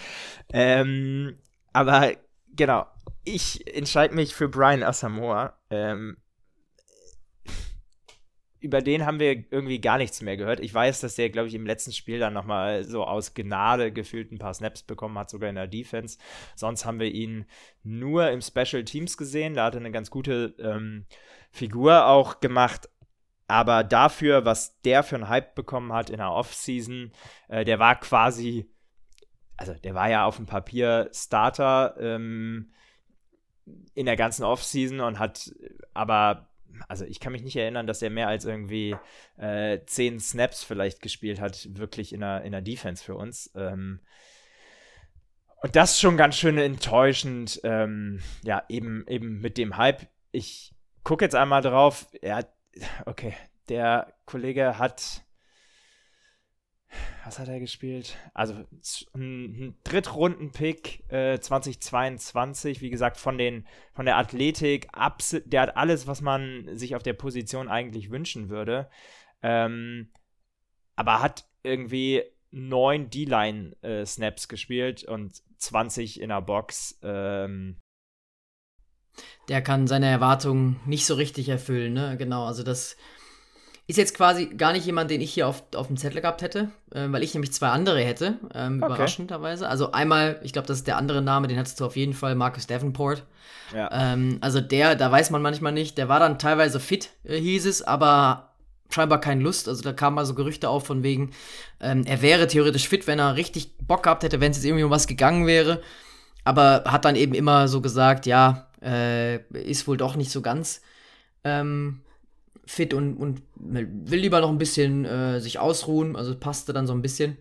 Ähm, aber genau, ich entscheide mich für Brian Asamoah. Ähm, über den haben wir irgendwie gar nichts mehr gehört. Ich weiß, dass der, glaube ich, im letzten Spiel dann nochmal so aus Gnade gefühlt ein paar Snaps bekommen hat, sogar in der Defense. Sonst haben wir ihn nur im Special Teams gesehen. Da hat er eine ganz gute ähm, Figur auch gemacht. Aber dafür, was der für einen Hype bekommen hat in der Offseason, äh, der war quasi, also der war ja auf dem Papier Starter ähm, in der ganzen Offseason und hat aber also ich kann mich nicht erinnern, dass er mehr als irgendwie äh, zehn Snaps vielleicht gespielt hat, wirklich in der, in der Defense für uns. Ähm, und das ist schon ganz schön enttäuschend, ähm, ja, eben, eben mit dem Hype. Ich gucke jetzt einmal drauf. Er okay, der Kollege hat was hat er gespielt? Also ein, Drittrunden-Pick äh, 2022, wie gesagt, von, den, von der Athletik, der hat alles, was man sich auf der Position eigentlich wünschen würde. Ähm, aber hat irgendwie neun D-Line-Snaps äh, gespielt und 20 in der Box. Ähm, der kann seine Erwartungen nicht so richtig erfüllen, ne? Genau, also das ist jetzt quasi gar nicht jemand, den ich hier auf, auf dem Zettel gehabt hätte, äh, weil ich nämlich zwei andere hätte, ähm, okay. überraschenderweise. Also einmal, ich glaube, das ist der andere Name, den hattest du auf jeden Fall, Marcus Davenport. Ja. Ähm, also der, da weiß man manchmal nicht, der war dann teilweise fit, äh, hieß es, aber scheinbar keine Lust. Also da kamen mal so Gerüchte auf von wegen, ähm, er wäre theoretisch fit, wenn er richtig Bock gehabt hätte, wenn es jetzt irgendwie um was gegangen wäre. Aber hat dann eben immer so gesagt, ja, äh, ist wohl doch nicht so ganz. Ähm, fit und, und will lieber noch ein bisschen äh, sich ausruhen. Also passte dann so ein bisschen.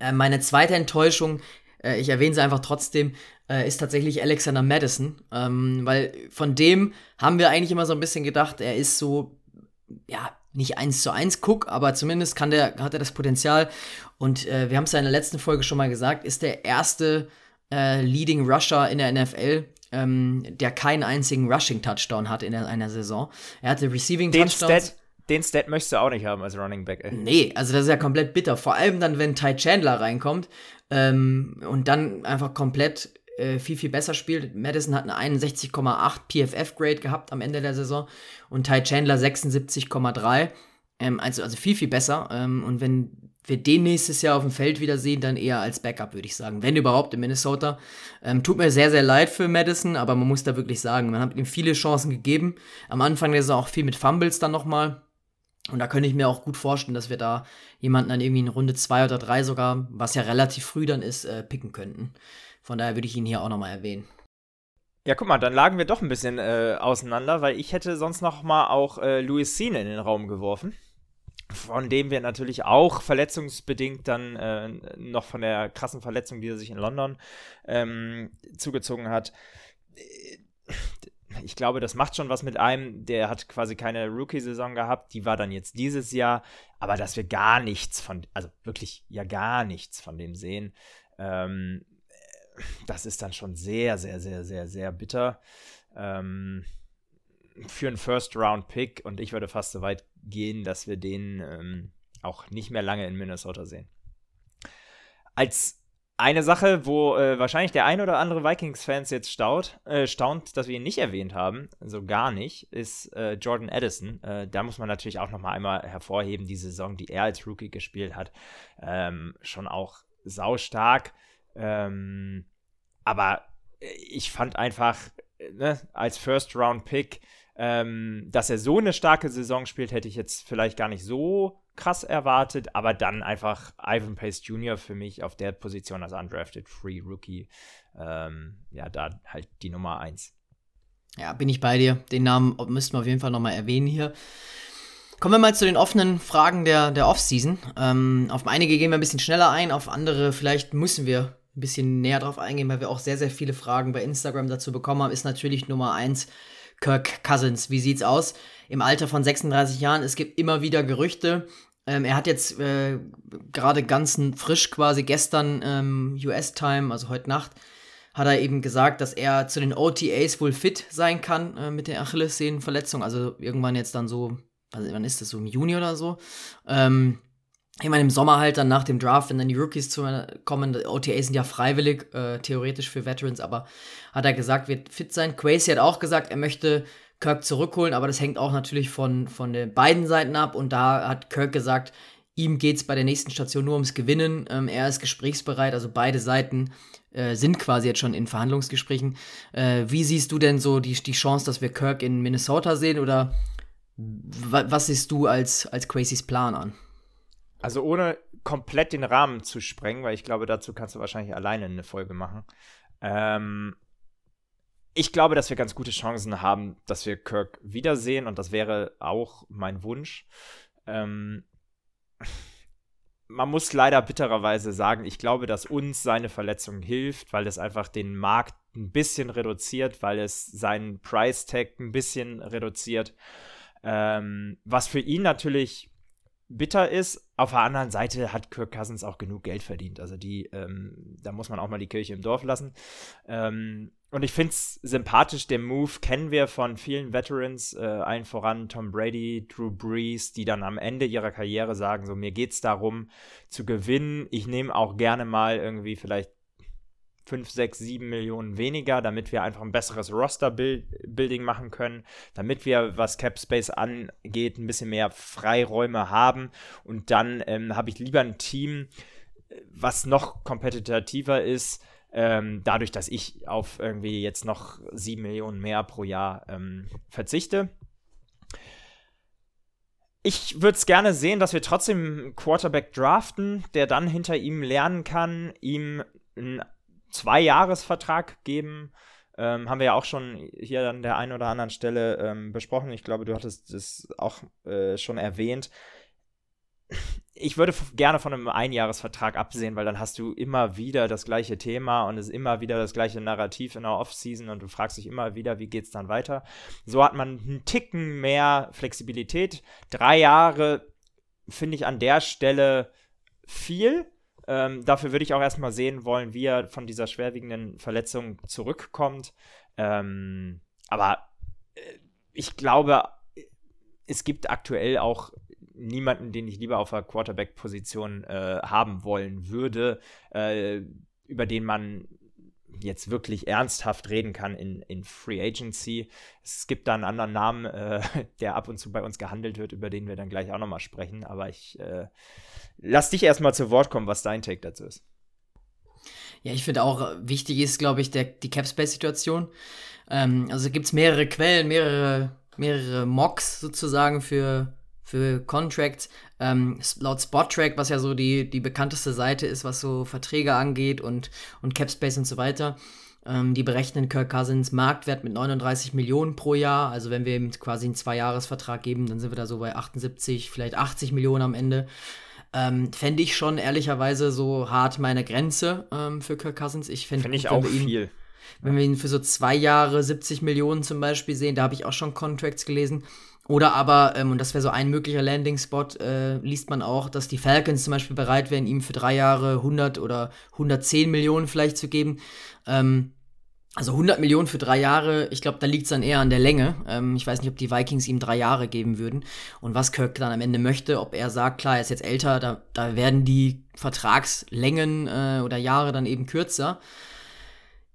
Äh, meine zweite Enttäuschung, äh, ich erwähne sie einfach trotzdem, äh, ist tatsächlich Alexander Madison. Ähm, weil von dem haben wir eigentlich immer so ein bisschen gedacht, er ist so, ja, nicht eins zu eins Cook, aber zumindest kann der, hat er das Potenzial. Und äh, wir haben es ja in der letzten Folge schon mal gesagt, ist der erste äh, Leading Rusher in der NFL, ähm, der keinen einzigen Rushing-Touchdown hat in einer Saison. Er hatte Receiving-Touchdowns. Den Stat möchtest du auch nicht haben als Running Back. Ey. Nee, also das ist ja komplett bitter. Vor allem dann, wenn Ty Chandler reinkommt ähm, und dann einfach komplett äh, viel, viel besser spielt. Madison hat eine 61,8 PFF-Grade gehabt am Ende der Saison und Ty Chandler 76,3. Ähm, also, also viel, viel besser. Ähm, und wenn wir den nächstes Jahr auf dem Feld wiedersehen, dann eher als Backup, würde ich sagen. Wenn überhaupt in Minnesota. Ähm, tut mir sehr, sehr leid für Madison, aber man muss da wirklich sagen, man hat ihm viele Chancen gegeben. Am Anfang der Saison auch viel mit Fumbles dann nochmal. Und da könnte ich mir auch gut vorstellen, dass wir da jemanden dann irgendwie in Runde 2 oder 3 sogar, was ja relativ früh dann ist, äh, picken könnten. Von daher würde ich ihn hier auch nochmal erwähnen. Ja, guck mal, dann lagen wir doch ein bisschen äh, auseinander, weil ich hätte sonst noch mal auch äh, Louis Sean in den Raum geworfen von dem wir natürlich auch verletzungsbedingt dann äh, noch von der krassen Verletzung, die er sich in London ähm, zugezogen hat. Ich glaube, das macht schon was mit einem. Der hat quasi keine Rookie-Saison gehabt. Die war dann jetzt dieses Jahr. Aber dass wir gar nichts von, also wirklich ja gar nichts von dem sehen, ähm, das ist dann schon sehr, sehr, sehr, sehr, sehr bitter. Ähm, für einen First-Round-Pick und ich würde fast so weit gehen, dass wir den ähm, auch nicht mehr lange in Minnesota sehen. Als eine Sache, wo äh, wahrscheinlich der ein oder andere Vikings-Fans jetzt staut, äh, staunt, dass wir ihn nicht erwähnt haben, so gar nicht, ist äh, Jordan Addison. Äh, da muss man natürlich auch noch mal einmal hervorheben, die Saison, die er als Rookie gespielt hat, ähm, schon auch saustark. Ähm, aber ich fand einfach, äh, ne, als First-Round-Pick ähm, dass er so eine starke Saison spielt, hätte ich jetzt vielleicht gar nicht so krass erwartet, aber dann einfach Ivan Pace Jr. für mich auf der Position als undrafted Free Rookie. Ähm, ja, da halt die Nummer 1. Ja, bin ich bei dir. Den Namen müssten wir auf jeden Fall nochmal erwähnen hier. Kommen wir mal zu den offenen Fragen der, der Offseason. Ähm, auf einige gehen wir ein bisschen schneller ein, auf andere vielleicht müssen wir ein bisschen näher drauf eingehen, weil wir auch sehr, sehr viele Fragen bei Instagram dazu bekommen haben. Ist natürlich Nummer 1 Kirk Cousins. Wie sieht's aus? Im Alter von 36 Jahren, es gibt immer wieder Gerüchte. Ähm, er hat jetzt äh, gerade ganz frisch quasi gestern ähm, US-Time, also heute Nacht, hat er eben gesagt, dass er zu den OTAs wohl fit sein kann äh, mit der Achillessehnenverletzung. Also irgendwann jetzt dann so, also wann ist das so im Juni oder so? Ähm, ich meine, im Sommer halt dann nach dem Draft, wenn dann die Rookies zu kommen, OTAs sind ja freiwillig, äh, theoretisch für Veterans, aber hat er gesagt, wird fit sein. Quasey hat auch gesagt, er möchte Kirk zurückholen, aber das hängt auch natürlich von, von den beiden Seiten ab und da hat Kirk gesagt, ihm geht es bei der nächsten Station nur ums Gewinnen. Ähm, er ist gesprächsbereit, also beide Seiten äh, sind quasi jetzt schon in Verhandlungsgesprächen. Äh, wie siehst du denn so die, die Chance, dass wir Kirk in Minnesota sehen oder was siehst du als, als Quaseys Plan an? Also ohne komplett den Rahmen zu sprengen, weil ich glaube, dazu kannst du wahrscheinlich alleine eine Folge machen. Ähm, ich glaube, dass wir ganz gute Chancen haben, dass wir Kirk wiedersehen und das wäre auch mein Wunsch. Ähm, man muss leider bittererweise sagen, ich glaube, dass uns seine Verletzung hilft, weil es einfach den Markt ein bisschen reduziert, weil es seinen Price Tag ein bisschen reduziert. Ähm, was für ihn natürlich bitter ist. Auf der anderen Seite hat Kirk Cousins auch genug Geld verdient. Also die, ähm, da muss man auch mal die Kirche im Dorf lassen. Ähm, und ich finde es sympathisch, den Move kennen wir von vielen Veterans, äh, allen voran Tom Brady, Drew Brees, die dann am Ende ihrer Karriere sagen, so mir geht es darum zu gewinnen. Ich nehme auch gerne mal irgendwie vielleicht 5, 6, 7 Millionen weniger, damit wir einfach ein besseres Roster-Building machen können, damit wir, was Cap Space angeht, ein bisschen mehr Freiräume haben. Und dann ähm, habe ich lieber ein Team, was noch kompetitiver ist, ähm, dadurch, dass ich auf irgendwie jetzt noch 7 Millionen mehr pro Jahr ähm, verzichte. Ich würde es gerne sehen, dass wir trotzdem einen Quarterback draften, der dann hinter ihm lernen kann, ihm ein Zwei-Jahres-Vertrag geben, Ähm, haben wir ja auch schon hier an der einen oder anderen Stelle ähm, besprochen. Ich glaube, du hattest das auch äh, schon erwähnt ich würde gerne von einem Einjahresvertrag absehen, weil dann hast du immer wieder das gleiche Thema und es ist immer wieder das gleiche Narrativ in der Offseason und du fragst dich immer wieder, wie geht es dann weiter. So hat man einen Ticken mehr Flexibilität. Drei Jahre finde ich an der Stelle viel. Ähm, dafür würde ich auch erstmal sehen wollen, wie er von dieser schwerwiegenden Verletzung zurückkommt. Ähm, aber äh, ich glaube, es gibt aktuell auch niemanden, den ich lieber auf der Quarterback-Position äh, haben wollen würde, äh, über den man jetzt wirklich ernsthaft reden kann in, in Free Agency. Es gibt da einen anderen Namen, äh, <laughs> der ab und zu bei uns gehandelt wird, über den wir dann gleich auch nochmal sprechen. Aber ich äh, lass dich erstmal zu Wort kommen, was dein Take dazu ist. Ja, ich finde auch, wichtig ist, glaube ich, der, die Cap-Space-Situation. Ähm, also gibt es mehrere Quellen, mehrere, mehrere Mocks sozusagen für, für Contracts. Ähm, laut Spottrack, was ja so die, die bekannteste Seite ist, was so Verträge angeht und, und Capspace und so weiter. Ähm, die berechnen Kirk Cousins Marktwert mit 39 Millionen pro Jahr. Also wenn wir ihm quasi einen Zweijahresvertrag geben, dann sind wir da so bei 78, vielleicht 80 Millionen am Ende. Ähm, fände ich schon ehrlicherweise so hart meine Grenze ähm, für Kirk Cousins. Ich fände find ich auch ihn, viel. Wenn wir ihn für so zwei Jahre 70 Millionen zum Beispiel sehen, da habe ich auch schon Contracts gelesen, oder aber, ähm, und das wäre so ein möglicher Landing-Spot, äh, liest man auch, dass die Falcons zum Beispiel bereit wären, ihm für drei Jahre 100 oder 110 Millionen vielleicht zu geben. Ähm, also 100 Millionen für drei Jahre, ich glaube, da liegt es dann eher an der Länge. Ähm, ich weiß nicht, ob die Vikings ihm drei Jahre geben würden. Und was Kirk dann am Ende möchte, ob er sagt, klar, er ist jetzt älter, da, da werden die Vertragslängen äh, oder Jahre dann eben kürzer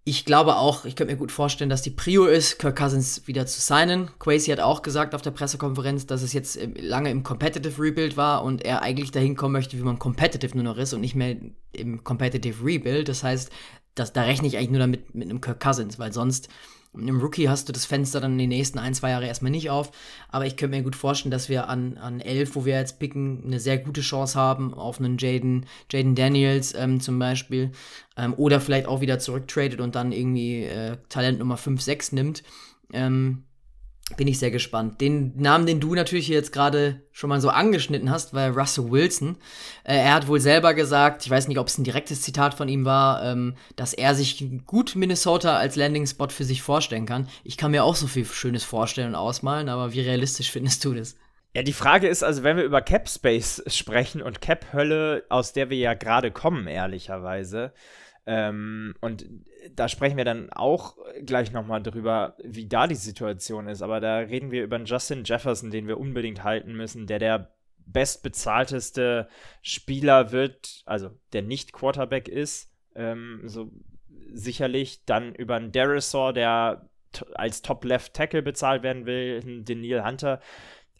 ich glaube auch, ich könnte mir gut vorstellen, dass die Prio ist, Kirk Cousins wieder zu signen. Quasi hat auch gesagt auf der Pressekonferenz, dass es jetzt lange im Competitive Rebuild war und er eigentlich dahin kommen möchte, wie man Competitive nur noch ist und nicht mehr im Competitive Rebuild. Das heißt, das, da rechne ich eigentlich nur damit mit einem Kirk Cousins, weil sonst mit einem Rookie hast du das Fenster dann in den nächsten ein, zwei Jahre erstmal nicht auf. Aber ich könnte mir gut vorstellen, dass wir an, an 11, wo wir jetzt picken, eine sehr gute Chance haben auf einen Jaden, Jaden Daniels ähm, zum Beispiel. Ähm, oder vielleicht auch wieder zurücktradet und dann irgendwie äh, Talent Nummer 5, 6 nimmt. Ähm, bin ich sehr gespannt. Den Namen, den du natürlich jetzt gerade schon mal so angeschnitten hast, war Russell Wilson. Äh, er hat wohl selber gesagt, ich weiß nicht, ob es ein direktes Zitat von ihm war, ähm, dass er sich gut Minnesota als Landing-Spot für sich vorstellen kann. Ich kann mir auch so viel Schönes vorstellen und ausmalen, aber wie realistisch <laughs> findest du das? Ja, die Frage ist also, wenn wir über Cap Space sprechen und Cap Hölle, aus der wir ja gerade kommen, ehrlicherweise, ähm, und da sprechen wir dann auch gleich nochmal drüber, wie da die Situation ist. Aber da reden wir über einen Justin Jefferson, den wir unbedingt halten müssen, der der bestbezahlteste Spieler wird, also der nicht Quarterback ist. Ähm, so sicherlich dann über einen Derisor, der als Top Left Tackle bezahlt werden will, den Neil Hunter.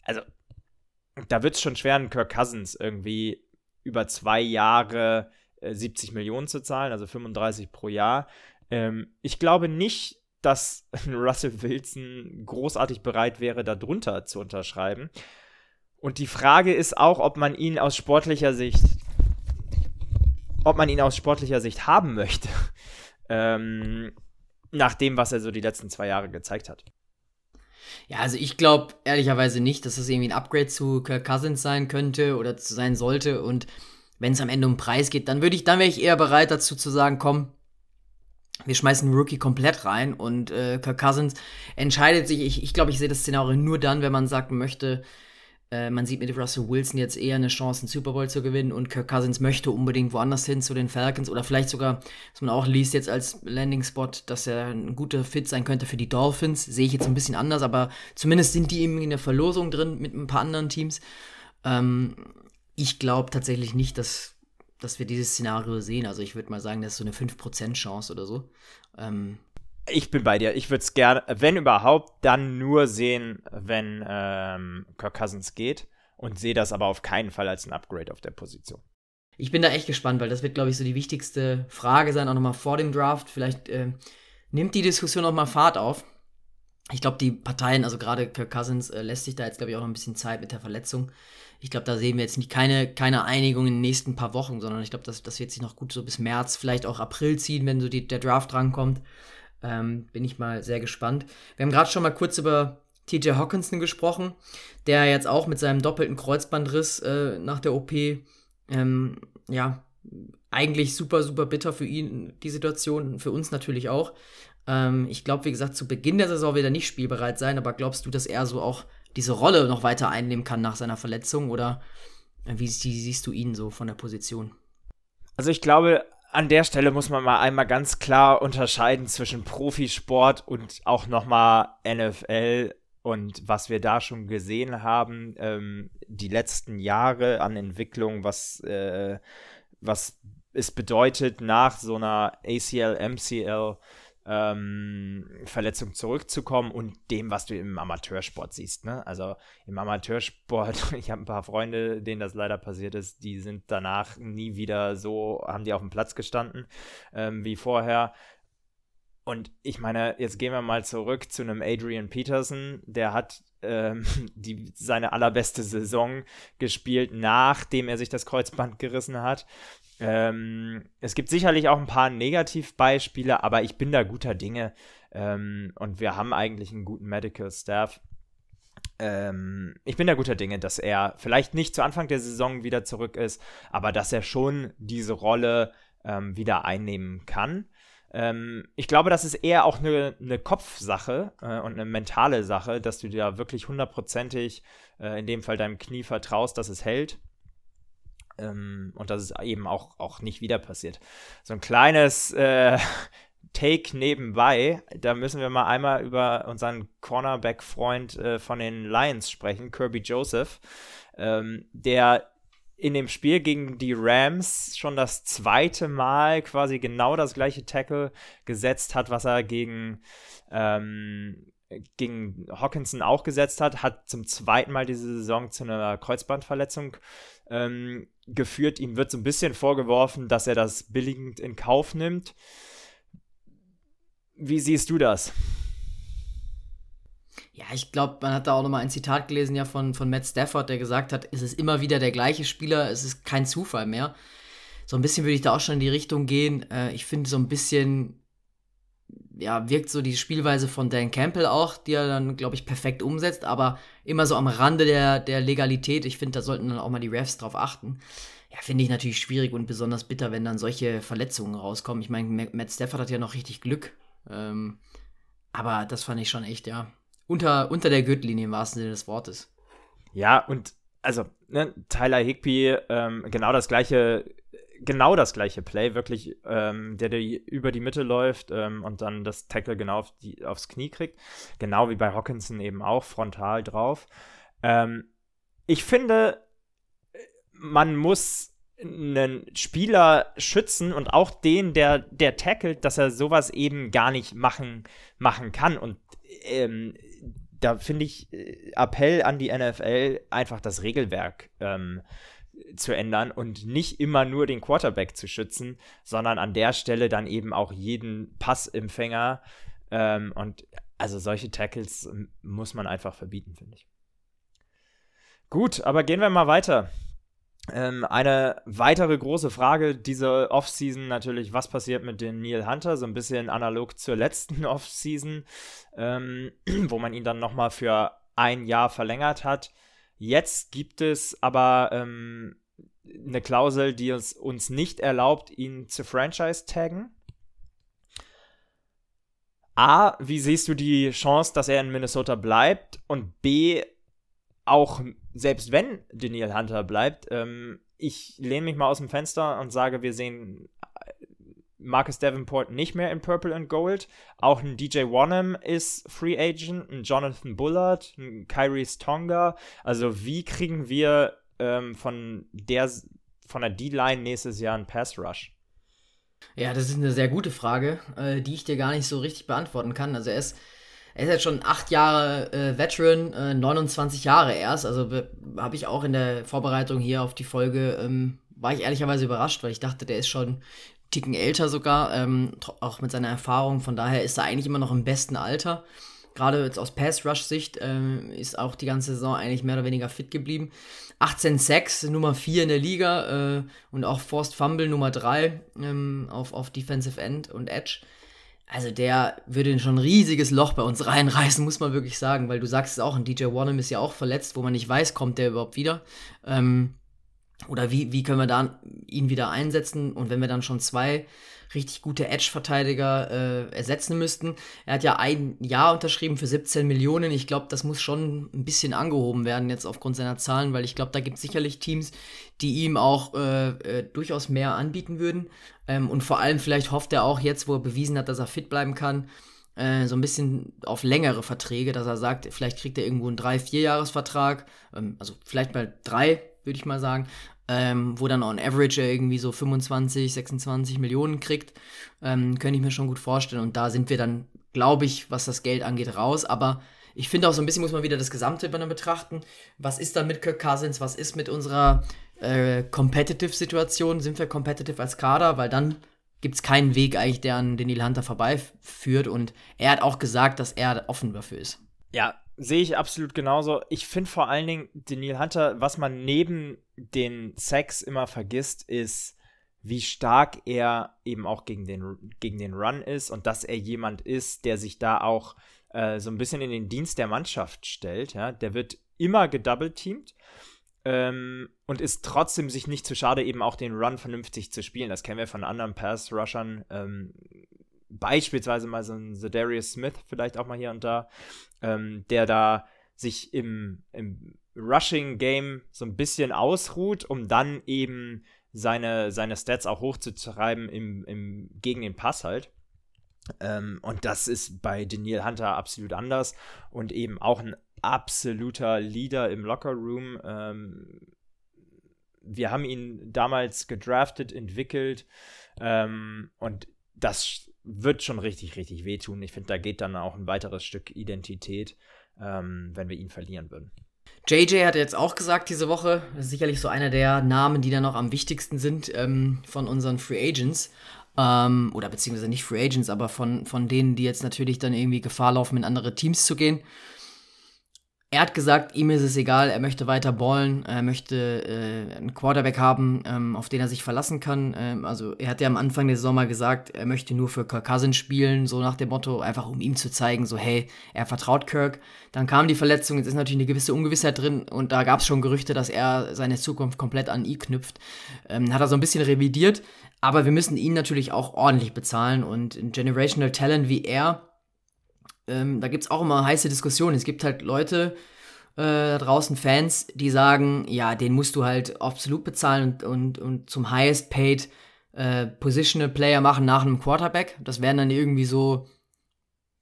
Also da wird es schon schwer, einen Kirk Cousins irgendwie über zwei Jahre 70 äh, Millionen zu zahlen, also 35 pro Jahr. Ähm, ich glaube nicht, dass <laughs> Russell Wilson großartig bereit wäre, darunter zu unterschreiben. Und die Frage ist auch, ob man ihn aus sportlicher Sicht, ob man ihn aus sportlicher Sicht haben möchte. <laughs> ähm, nach dem, was er so die letzten zwei Jahre gezeigt hat. Ja, also ich glaube ehrlicherweise nicht, dass das irgendwie ein Upgrade zu Kirk Cousins sein könnte oder sein sollte. Und wenn es am Ende um Preis geht, dann würde ich, dann wäre ich eher bereit dazu zu sagen, komm, wir schmeißen Rookie komplett rein und äh, Kirk Cousins entscheidet sich, ich, ich glaube, ich sehe das Szenario nur dann, wenn man sagen möchte, äh, man sieht mit Russell Wilson jetzt eher eine Chance, einen Super Bowl zu gewinnen und Kirk Cousins möchte unbedingt woanders hin zu den Falcons oder vielleicht sogar, was man auch liest jetzt als Landing-Spot, dass er ein guter Fit sein könnte für die Dolphins, sehe ich jetzt ein bisschen anders, aber zumindest sind die eben in der Verlosung drin mit ein paar anderen Teams. Ähm, ich glaube tatsächlich nicht, dass, dass wir dieses Szenario sehen. Also ich würde mal sagen, das ist so eine 5% Chance oder so. Ähm, ich bin bei dir. Ich würde es gerne, wenn überhaupt, dann nur sehen, wenn ähm, Kirk Cousins geht und sehe das aber auf keinen Fall als ein Upgrade auf der Position. Ich bin da echt gespannt, weil das wird, glaube ich, so die wichtigste Frage sein, auch nochmal vor dem Draft. Vielleicht äh, nimmt die Diskussion nochmal Fahrt auf. Ich glaube, die Parteien, also gerade Kirk Cousins, äh, lässt sich da jetzt, glaube ich, auch noch ein bisschen Zeit mit der Verletzung. Ich glaube, da sehen wir jetzt nicht keine, keine Einigung in den nächsten paar Wochen, sondern ich glaube, das, das wird sich noch gut so bis März, vielleicht auch April ziehen, wenn so die, der Draft rankommt. Ähm, bin ich mal sehr gespannt. Wir haben gerade schon mal kurz über TJ Hawkinson gesprochen, der jetzt auch mit seinem doppelten Kreuzbandriss äh, nach der OP, ähm, ja, eigentlich super, super bitter für ihn, die Situation, für uns natürlich auch. Ähm, ich glaube, wie gesagt, zu Beginn der Saison wird er nicht spielbereit sein, aber glaubst du, dass er so auch diese Rolle noch weiter einnehmen kann nach seiner Verletzung oder wie, wie siehst du ihn so von der Position? Also ich glaube, an der Stelle muss man mal einmal ganz klar unterscheiden zwischen Profisport und auch nochmal NFL und was wir da schon gesehen haben, ähm, die letzten Jahre an Entwicklung, was, äh, was es bedeutet, nach so einer ACL, MCL ähm, Verletzung zurückzukommen und dem, was du im Amateursport siehst. Ne? Also im Amateursport, <laughs> ich habe ein paar Freunde, denen das leider passiert ist, die sind danach nie wieder so, haben die auf dem Platz gestanden ähm, wie vorher. Und ich meine, jetzt gehen wir mal zurück zu einem Adrian Peterson, der hat ähm, <laughs> die, seine allerbeste Saison gespielt, nachdem er sich das Kreuzband gerissen hat. Ähm, es gibt sicherlich auch ein paar Negativbeispiele, aber ich bin da guter Dinge. Ähm, und wir haben eigentlich einen guten Medical Staff. Ähm, ich bin da guter Dinge, dass er vielleicht nicht zu Anfang der Saison wieder zurück ist, aber dass er schon diese Rolle ähm, wieder einnehmen kann. Ähm, ich glaube, das ist eher auch eine, eine Kopfsache äh, und eine mentale Sache, dass du dir wirklich hundertprozentig äh, in dem Fall deinem Knie vertraust, dass es hält. Ähm, und dass es eben auch, auch nicht wieder passiert. So ein kleines äh, <laughs> Take nebenbei, da müssen wir mal einmal über unseren Cornerback-Freund äh, von den Lions sprechen, Kirby Joseph, ähm, der in dem Spiel gegen die Rams schon das zweite Mal quasi genau das gleiche Tackle gesetzt hat, was er gegen, ähm, gegen Hawkinson auch gesetzt hat, hat zum zweiten Mal diese Saison zu einer Kreuzbandverletzung ähm, geführt. Ihm wird so ein bisschen vorgeworfen, dass er das billigend in Kauf nimmt. Wie siehst du das? Ja, ich glaube, man hat da auch nochmal ein Zitat gelesen ja von, von Matt Stafford, der gesagt hat, es ist immer wieder der gleiche Spieler, es ist kein Zufall mehr. So ein bisschen würde ich da auch schon in die Richtung gehen. Äh, ich finde so ein bisschen, ja, wirkt so die Spielweise von Dan Campbell auch, die er dann, glaube ich, perfekt umsetzt, aber immer so am Rande der, der Legalität. Ich finde, da sollten dann auch mal die Refs drauf achten. Ja, finde ich natürlich schwierig und besonders bitter, wenn dann solche Verletzungen rauskommen. Ich meine, Matt Stafford hat ja noch richtig Glück. Ähm, aber das fand ich schon echt, ja, unter, unter der Gürtellinie im wahrsten Sinne des Wortes. Ja, und also, ne, Tyler Higby, ähm, genau das gleiche, genau das gleiche Play, wirklich, ähm, der, der über die Mitte läuft ähm, und dann das Tackle genau auf die, aufs Knie kriegt. Genau wie bei Hawkinson eben auch, frontal drauf. Ähm, ich finde, man muss einen Spieler schützen und auch den, der, der tackelt, dass er sowas eben gar nicht machen, machen kann. Und ähm, da finde ich äh, Appell an die NFL, einfach das Regelwerk ähm, zu ändern und nicht immer nur den Quarterback zu schützen, sondern an der Stelle dann eben auch jeden Passempfänger. Ähm, und also solche Tackles muss man einfach verbieten, finde ich. Gut, aber gehen wir mal weiter. Ähm, eine weitere große Frage diese Offseason natürlich, was passiert mit dem Neil Hunter? So ein bisschen analog zur letzten <laughs> Offseason, ähm, wo man ihn dann nochmal für ein Jahr verlängert hat. Jetzt gibt es aber ähm, eine Klausel, die es uns nicht erlaubt, ihn zu Franchise taggen. A, wie siehst du die Chance, dass er in Minnesota bleibt? Und B, auch selbst wenn Daniel Hunter bleibt, ähm, ich lehne mich mal aus dem Fenster und sage, wir sehen Marcus Davenport nicht mehr in Purple and Gold. Auch ein DJ Wanham ist Free Agent, ein Jonathan Bullard, ein Kyrie Tonga. Also wie kriegen wir ähm, von der von der D-Line nächstes Jahr einen Pass Rush? Ja, das ist eine sehr gute Frage, äh, die ich dir gar nicht so richtig beantworten kann. Also er ist er ist jetzt schon acht Jahre äh, Veteran, äh, 29 Jahre erst. Also habe ich auch in der Vorbereitung hier auf die Folge, ähm, war ich ehrlicherweise überrascht, weil ich dachte, der ist schon Ticken älter sogar, ähm, auch mit seiner Erfahrung. Von daher ist er eigentlich immer noch im besten Alter. Gerade jetzt aus Pass-Rush-Sicht ähm, ist auch die ganze Saison eigentlich mehr oder weniger fit geblieben. 18 Sacks, Nummer 4 in der Liga äh, und auch Forced Fumble Nummer 3 ähm, auf, auf Defensive End und Edge. Also der würde schon ein riesiges Loch bei uns <laughs> reinreißen, muss man wirklich sagen, weil du sagst es auch, ein DJ Warnham ist ja auch verletzt, wo man nicht weiß, kommt der überhaupt wieder. Ähm, oder wie, wie können wir da ihn wieder einsetzen? Und wenn wir dann schon zwei richtig gute Edge-Verteidiger äh, ersetzen müssten. Er hat ja ein Jahr unterschrieben für 17 Millionen. Ich glaube, das muss schon ein bisschen angehoben werden jetzt aufgrund seiner Zahlen, weil ich glaube, da gibt es sicherlich Teams, die ihm auch äh, äh, durchaus mehr anbieten würden. Ähm, und vor allem vielleicht hofft er auch jetzt, wo er bewiesen hat, dass er fit bleiben kann, äh, so ein bisschen auf längere Verträge, dass er sagt, vielleicht kriegt er irgendwo einen 3-4-Jahres-Vertrag, ähm, also vielleicht mal drei, würde ich mal sagen, ähm, wo dann on average er irgendwie so 25, 26 Millionen kriegt, ähm, könnte ich mir schon gut vorstellen. Und da sind wir dann, glaube ich, was das Geld angeht, raus. Aber ich finde auch so ein bisschen muss man wieder das Gesamte betrachten. Was ist da mit Kirk Cousins? Was ist mit unserer äh, Competitive-Situation? Sind wir competitive als Kader? Weil dann gibt es keinen Weg eigentlich, der an den Hunter vorbeiführt. Und er hat auch gesagt, dass er offen dafür ist. Ja, sehe ich absolut genauso. Ich finde vor allen Dingen, den Neil Hunter, was man neben den Sex immer vergisst, ist, wie stark er eben auch gegen den, gegen den Run ist und dass er jemand ist, der sich da auch äh, so ein bisschen in den Dienst der Mannschaft stellt. Ja? Der wird immer gedoubleteamt ähm, und ist trotzdem sich nicht zu schade, eben auch den Run vernünftig zu spielen. Das kennen wir von anderen Pass-Rushern. Ähm, beispielsweise mal so ein Zedarius Smith vielleicht auch mal hier und da, ähm, der da sich im, im Rushing-Game so ein bisschen ausruht, um dann eben seine, seine Stats auch hochzutreiben im, im, gegen den Pass halt. Ähm, und das ist bei Daniel Hunter absolut anders und eben auch ein absoluter Leader im Lockerroom. Ähm, wir haben ihn damals gedraftet, entwickelt ähm, und das wird schon richtig, richtig wehtun. Ich finde, da geht dann auch ein weiteres Stück Identität, ähm, wenn wir ihn verlieren würden. JJ hat jetzt auch gesagt diese Woche, das ist sicherlich so einer der Namen, die dann noch am wichtigsten sind ähm, von unseren Free Agents. Ähm, oder beziehungsweise nicht Free Agents, aber von, von denen, die jetzt natürlich dann irgendwie Gefahr laufen, in andere Teams zu gehen. Er hat gesagt, ihm ist es egal, er möchte weiter ballen, er möchte äh, einen Quarterback haben, ähm, auf den er sich verlassen kann. Ähm, also er hat ja am Anfang der Saison mal gesagt, er möchte nur für Kirk Cousins spielen, so nach dem Motto, einfach um ihm zu zeigen, so hey, er vertraut Kirk. Dann kam die Verletzung, jetzt ist natürlich eine gewisse Ungewissheit drin und da gab es schon Gerüchte, dass er seine Zukunft komplett an ihn knüpft. Ähm, hat er so ein bisschen revidiert, aber wir müssen ihn natürlich auch ordentlich bezahlen und ein Generational Talent wie er, ähm, da gibt es auch immer heiße Diskussionen. Es gibt halt Leute äh, da draußen, Fans, die sagen, ja, den musst du halt absolut bezahlen und, und, und zum highest paid äh, Positional Player machen nach einem Quarterback. Das wären dann irgendwie so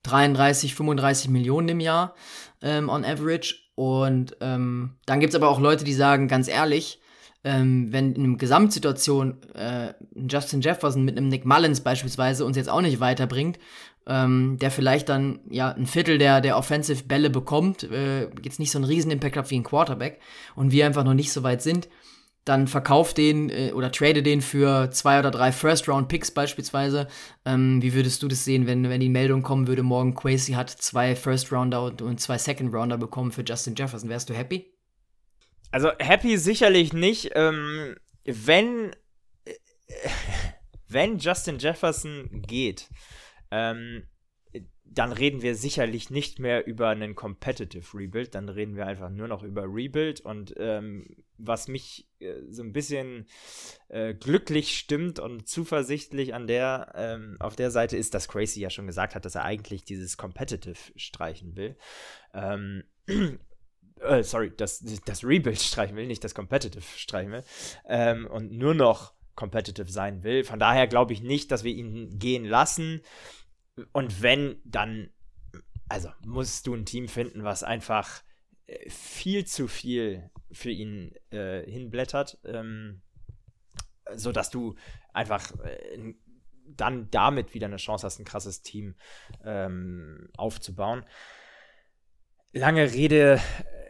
33, 35 Millionen im Jahr ähm, on average. Und ähm, dann gibt es aber auch Leute, die sagen, ganz ehrlich, ähm, wenn in einer Gesamtsituation äh, Justin Jefferson mit einem Nick Mullins beispielsweise uns jetzt auch nicht weiterbringt ähm, der vielleicht dann ja ein Viertel der, der Offensive-Bälle bekommt, äh, jetzt nicht so einen riesen Impact hat wie ein Quarterback und wir einfach noch nicht so weit sind, dann verkauf den äh, oder trade den für zwei oder drei First-Round-Picks beispielsweise. Ähm, wie würdest du das sehen, wenn, wenn die Meldung kommen würde, morgen Quasi hat zwei First-Rounder und, und zwei Second-Rounder bekommen für Justin Jefferson? Wärst du happy? Also happy sicherlich nicht. Ähm, wenn, äh, <laughs> wenn Justin Jefferson geht, ähm, dann reden wir sicherlich nicht mehr über einen Competitive Rebuild, dann reden wir einfach nur noch über Rebuild. Und ähm, was mich äh, so ein bisschen äh, glücklich stimmt und zuversichtlich an der, ähm, auf der Seite ist, dass Crazy ja schon gesagt hat, dass er eigentlich dieses Competitive streichen will. Ähm, <clears throat> äh, sorry, das, das Rebuild streichen will, nicht das Competitive streichen will. Ähm, und nur noch competitive sein will. Von daher glaube ich nicht, dass wir ihn gehen lassen. Und wenn, dann, also musst du ein Team finden, was einfach äh, viel zu viel für ihn äh, hinblättert, ähm, sodass du einfach äh, dann damit wieder eine Chance hast, ein krasses Team ähm, aufzubauen. Lange Rede,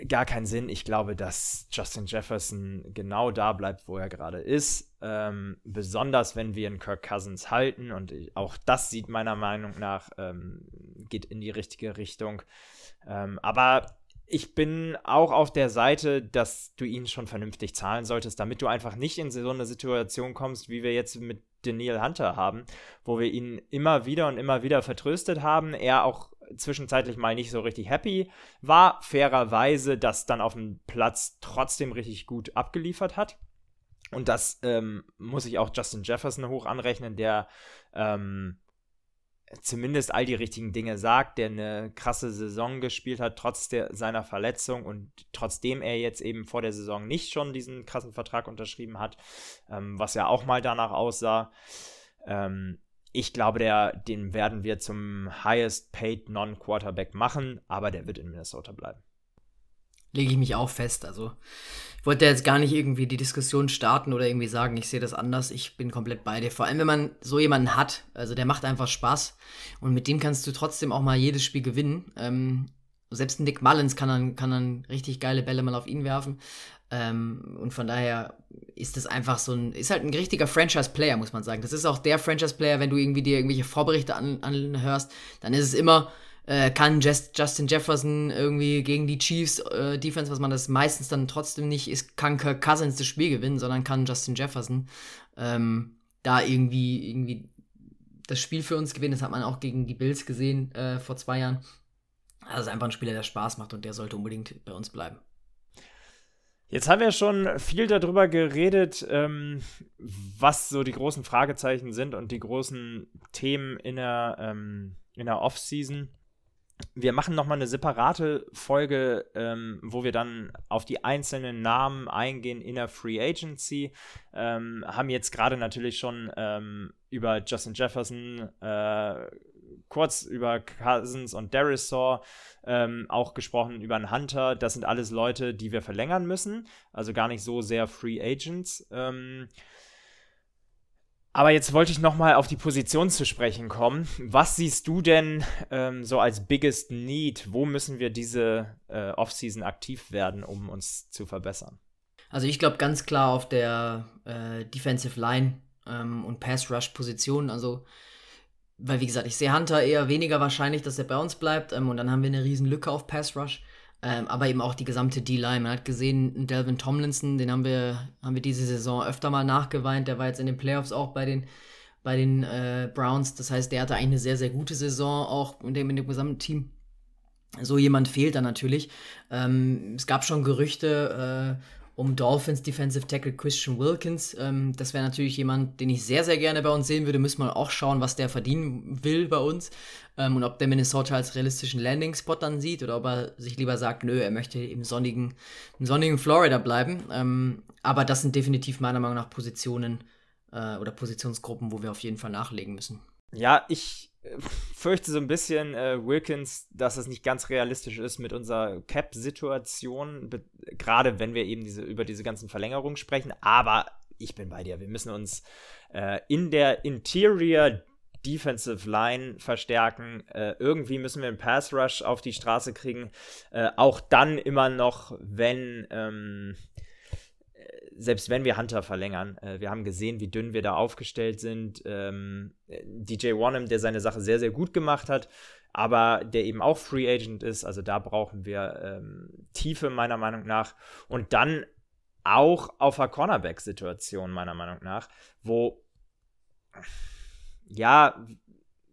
gar keinen Sinn. Ich glaube, dass Justin Jefferson genau da bleibt, wo er gerade ist. Ähm, besonders wenn wir einen Kirk Cousins halten. Und auch das sieht meiner Meinung nach, ähm, geht in die richtige Richtung. Ähm, aber ich bin auch auf der Seite, dass du ihn schon vernünftig zahlen solltest, damit du einfach nicht in so eine Situation kommst, wie wir jetzt mit Daniel Hunter haben, wo wir ihn immer wieder und immer wieder vertröstet haben, er auch zwischenzeitlich mal nicht so richtig happy war, fairerweise das dann auf dem Platz trotzdem richtig gut abgeliefert hat. Und das ähm, muss ich auch Justin Jefferson hoch anrechnen, der ähm, zumindest all die richtigen Dinge sagt, der eine krasse Saison gespielt hat, trotz der, seiner Verletzung und trotzdem er jetzt eben vor der Saison nicht schon diesen krassen Vertrag unterschrieben hat, ähm, was ja auch mal danach aussah. Ähm, ich glaube, der, den werden wir zum highest paid Non-Quarterback machen, aber der wird in Minnesota bleiben. Lege ich mich auch fest. Also, ich wollte jetzt gar nicht irgendwie die Diskussion starten oder irgendwie sagen, ich sehe das anders. Ich bin komplett bei dir. Vor allem, wenn man so jemanden hat, also der macht einfach Spaß und mit dem kannst du trotzdem auch mal jedes Spiel gewinnen. Ähm, selbst ein Nick Mullins kann dann, kann dann richtig geile Bälle mal auf ihn werfen. Ähm, und von daher ist das einfach so ein, ist halt ein richtiger Franchise-Player, muss man sagen. Das ist auch der Franchise-Player, wenn du irgendwie dir irgendwelche Vorberichte an, anhörst, dann ist es immer, äh, kann Just, Justin Jefferson irgendwie gegen die Chiefs äh, Defense, was man das meistens dann trotzdem nicht ist, kann Kirk Cousins das Spiel gewinnen, sondern kann Justin Jefferson ähm, da irgendwie, irgendwie das Spiel für uns gewinnen. Das hat man auch gegen die Bills gesehen äh, vor zwei Jahren. Also ist einfach ein Spieler, der Spaß macht und der sollte unbedingt bei uns bleiben. Jetzt haben wir schon viel darüber geredet, ähm, was so die großen Fragezeichen sind und die großen Themen in der, ähm, in der Off-Season. Wir machen nochmal eine separate Folge, ähm, wo wir dann auf die einzelnen Namen eingehen in der Free Agency. Ähm, haben jetzt gerade natürlich schon ähm, über Justin Jefferson äh, kurz über Cousins und Darisaw ähm, auch gesprochen, über einen Hunter. Das sind alles Leute, die wir verlängern müssen. Also gar nicht so sehr Free Agents. Ähm, aber jetzt wollte ich nochmal auf die Position zu sprechen kommen. Was siehst du denn ähm, so als biggest need? Wo müssen wir diese äh, Offseason aktiv werden, um uns zu verbessern? Also ich glaube ganz klar auf der äh, Defensive Line ähm, und Pass Rush Position. Also weil wie gesagt, ich sehe Hunter eher weniger wahrscheinlich, dass er bei uns bleibt. Ähm, und dann haben wir eine riesen Lücke auf Pass Rush. Ähm, aber eben auch die gesamte D-Line. Man hat gesehen, Delvin Tomlinson, den haben wir, haben wir diese Saison öfter mal nachgeweint. Der war jetzt in den Playoffs auch bei den, bei den äh, Browns. Das heißt, der hatte eigentlich eine sehr, sehr gute Saison, auch in dem, in dem gesamten Team. So jemand fehlt dann natürlich. Ähm, es gab schon Gerüchte äh, um Dolphins Defensive Tackle Christian Wilkins. Ähm, das wäre natürlich jemand, den ich sehr, sehr gerne bei uns sehen würde. Müssen wir auch schauen, was der verdienen will bei uns. Ähm, und ob der Minnesota als realistischen Landing-Spot dann sieht oder ob er sich lieber sagt, nö, er möchte im sonnigen, im sonnigen Florida bleiben. Ähm, aber das sind definitiv meiner Meinung nach Positionen äh, oder Positionsgruppen, wo wir auf jeden Fall nachlegen müssen. Ja, ich <laughs> fürchte so ein bisschen, äh, Wilkins, dass es nicht ganz realistisch ist mit unserer Cap-Situation, gerade wenn wir eben diese, über diese ganzen Verlängerungen sprechen. Aber ich bin bei dir. Wir müssen uns äh, in der Interior Defensive Line verstärken. Äh, irgendwie müssen wir einen Pass Rush auf die Straße kriegen. Äh, auch dann immer noch, wenn. Ähm, selbst wenn wir Hunter verlängern, äh, wir haben gesehen, wie dünn wir da aufgestellt sind. Ähm, DJ Wanham, der seine Sache sehr, sehr gut gemacht hat, aber der eben auch Free Agent ist. Also da brauchen wir ähm, Tiefe meiner Meinung nach. Und dann auch auf der Cornerback-Situation meiner Meinung nach, wo ja,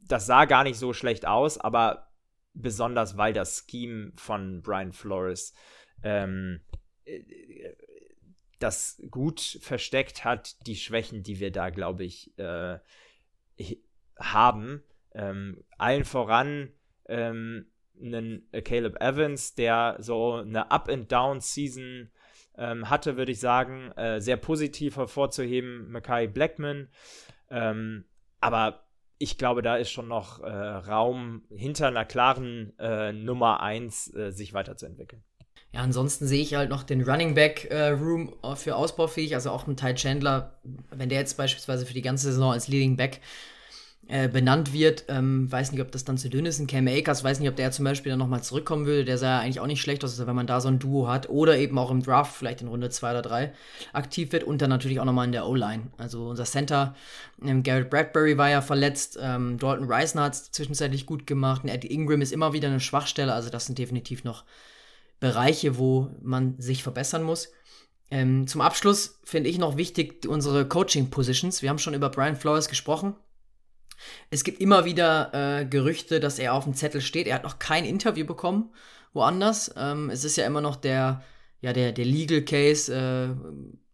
das sah gar nicht so schlecht aus, aber besonders weil das Scheme von Brian Flores ähm, das gut versteckt hat, die Schwächen, die wir da, glaube ich, äh, haben. Ähm, allen voran ähm, einen äh, Caleb Evans, der so eine Up-and-Down-Season ähm, hatte, würde ich sagen. Äh, sehr positiv hervorzuheben, Mackay Blackman. Ähm, aber ich glaube, da ist schon noch äh, Raum hinter einer klaren äh, Nummer 1 äh, sich weiterzuentwickeln. Ja, ansonsten sehe ich halt noch den Running Back äh, Room für ausbaufähig, also auch ein Ty Chandler, wenn der jetzt beispielsweise für die ganze Saison als Leading Back äh, benannt wird, ähm, weiß nicht, ob das dann zu dünn ist. Ein Cam Akers, weiß nicht, ob der zum Beispiel dann nochmal zurückkommen würde. Der sah ja eigentlich auch nicht schlecht aus, also wenn man da so ein Duo hat. Oder eben auch im Draft vielleicht in Runde 2 oder 3 aktiv wird. Und dann natürlich auch nochmal in der O-Line. Also unser Center, ähm, Garrett Bradbury war ja verletzt. Ähm, Dalton Reisner hat es zwischenzeitlich gut gemacht. Eddie Ingram ist immer wieder eine Schwachstelle. Also das sind definitiv noch Bereiche, wo man sich verbessern muss. Ähm, zum Abschluss finde ich noch wichtig unsere Coaching-Positions. Wir haben schon über Brian Flores gesprochen. Es gibt immer wieder äh, Gerüchte, dass er auf dem Zettel steht. Er hat noch kein Interview bekommen woanders. Ähm, es ist ja immer noch der, ja, der, der Legal Case, äh,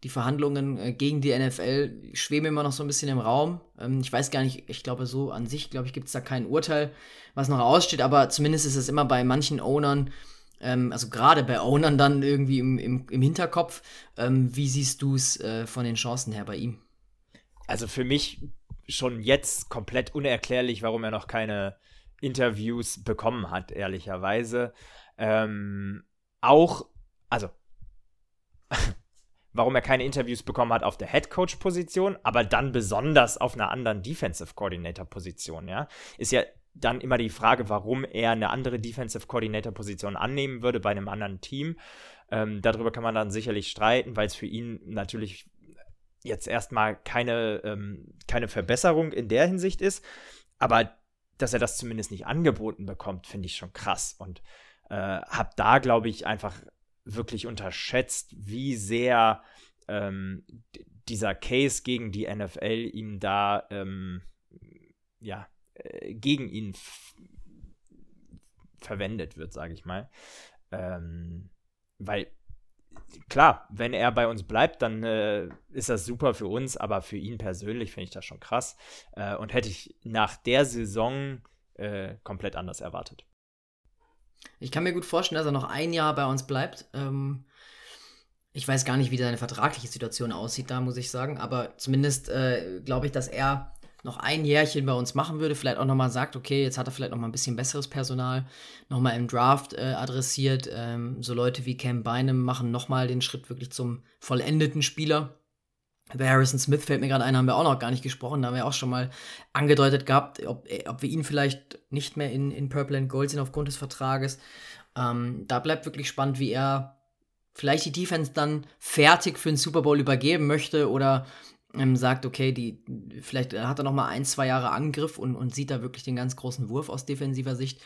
die Verhandlungen äh, gegen die NFL schweben immer noch so ein bisschen im Raum. Ähm, ich weiß gar nicht, ich glaube, so an sich, glaube ich, gibt es da kein Urteil, was noch aussteht, aber zumindest ist es immer bei manchen Ownern, ähm, also gerade bei Ownern dann irgendwie im, im, im Hinterkopf. Ähm, wie siehst du es äh, von den Chancen her bei ihm? Also für mich schon jetzt komplett unerklärlich, warum er noch keine Interviews bekommen hat, ehrlicherweise. Ähm, auch, also, <laughs> warum er keine Interviews bekommen hat auf der Head Coach Position, aber dann besonders auf einer anderen Defensive Coordinator Position, ja, ist ja dann immer die Frage, warum er eine andere Defensive Coordinator Position annehmen würde bei einem anderen Team. Ähm, darüber kann man dann sicherlich streiten, weil es für ihn natürlich jetzt erstmal keine, ähm, keine Verbesserung in der Hinsicht ist. Aber dass er das zumindest nicht angeboten bekommt, finde ich schon krass. Und äh, habe da, glaube ich, einfach wirklich unterschätzt, wie sehr ähm, dieser Case gegen die NFL ihm da, ähm, ja, äh, gegen ihn verwendet wird, sage ich mal. Ähm, weil klar, wenn er bei uns bleibt, dann äh, ist das super für uns, aber für ihn persönlich finde ich das schon krass äh, und hätte ich nach der Saison äh, komplett anders erwartet. Ich kann mir gut vorstellen, dass er noch ein Jahr bei uns bleibt. Ähm, ich weiß gar nicht, wie seine vertragliche Situation aussieht, da muss ich sagen, aber zumindest äh, glaube ich, dass er noch ein Jährchen bei uns machen würde, vielleicht auch nochmal sagt, okay, jetzt hat er vielleicht nochmal ein bisschen besseres Personal, nochmal im Draft äh, adressiert. Ähm, so Leute wie Cam Bynum machen nochmal den Schritt wirklich zum vollendeten Spieler. Über Harrison Smith fällt mir gerade ein, haben wir auch noch gar nicht gesprochen. Da haben wir auch schon mal angedeutet gehabt, ob, äh, ob wir ihn vielleicht nicht mehr in, in Purple and Gold sind aufgrund des Vertrages. Ähm, da bleibt wirklich spannend, wie er vielleicht die Defense dann fertig für den Super Bowl übergeben möchte oder ähm, sagt, okay, die, vielleicht hat er noch mal ein, zwei Jahre Angriff und, und sieht da wirklich den ganz großen Wurf aus defensiver Sicht.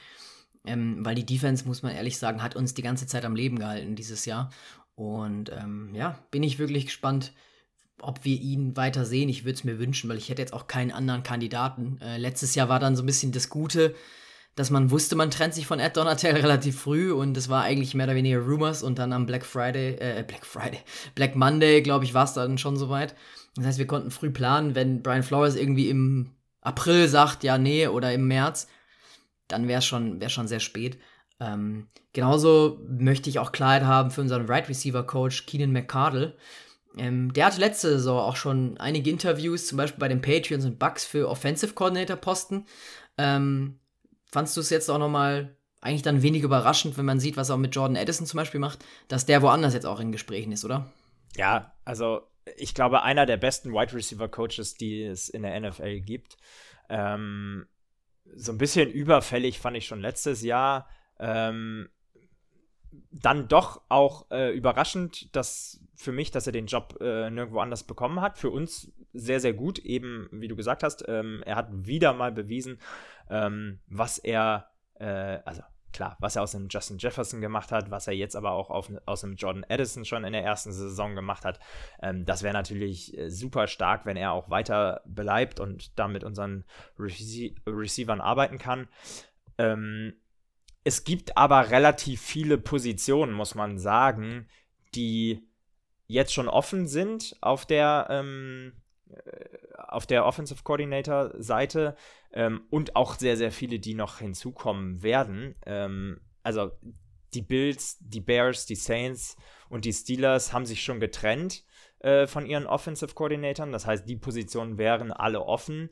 Ähm, weil die Defense, muss man ehrlich sagen, hat uns die ganze Zeit am Leben gehalten dieses Jahr. Und ähm, ja, bin ich wirklich gespannt, ob wir ihn weiter sehen. Ich würde es mir wünschen, weil ich hätte jetzt auch keinen anderen Kandidaten. Äh, letztes Jahr war dann so ein bisschen das Gute, dass man wusste, man trennt sich von Ed Donatel <laughs> relativ früh und es war eigentlich mehr oder weniger Rumors und dann am Black Friday, äh, Black Friday, <laughs> Black Monday, glaube ich, war es dann schon soweit. Das heißt, wir konnten früh planen, wenn Brian Flores irgendwie im April sagt, ja, nee, oder im März, dann wäre es schon, wär schon sehr spät. Ähm, genauso möchte ich auch Klarheit haben für unseren Right Receiver Coach Keenan McCardle. Ähm, der hatte letzte Saison auch schon einige Interviews, zum Beispiel bei den Patriots und Bucks für Offensive Coordinator Posten. Ähm, fandst du es jetzt auch nochmal eigentlich dann wenig überraschend, wenn man sieht, was er auch mit Jordan Addison zum Beispiel macht, dass der woanders jetzt auch in Gesprächen ist, oder? Ja, also ich glaube, einer der besten Wide Receiver Coaches, die es in der NFL gibt. Ähm, so ein bisschen überfällig fand ich schon letztes Jahr. Ähm, dann doch auch äh, überraschend, dass für mich, dass er den Job äh, nirgendwo anders bekommen hat. Für uns sehr, sehr gut, eben wie du gesagt hast. Ähm, er hat wieder mal bewiesen, ähm, was er, äh, also klar, was er aus dem Justin Jefferson gemacht hat, was er jetzt aber auch auf, aus dem Jordan Addison schon in der ersten Saison gemacht hat, ähm, das wäre natürlich äh, super stark, wenn er auch weiter bleibt und da mit unseren Rece Receivern arbeiten kann. Ähm, es gibt aber relativ viele Positionen, muss man sagen, die jetzt schon offen sind auf der ähm, äh, auf der Offensive Coordinator Seite ähm, und auch sehr, sehr viele, die noch hinzukommen werden. Ähm, also die Bills, die Bears, die Saints und die Steelers haben sich schon getrennt äh, von ihren Offensive Coordinatoren. Das heißt, die Positionen wären alle offen.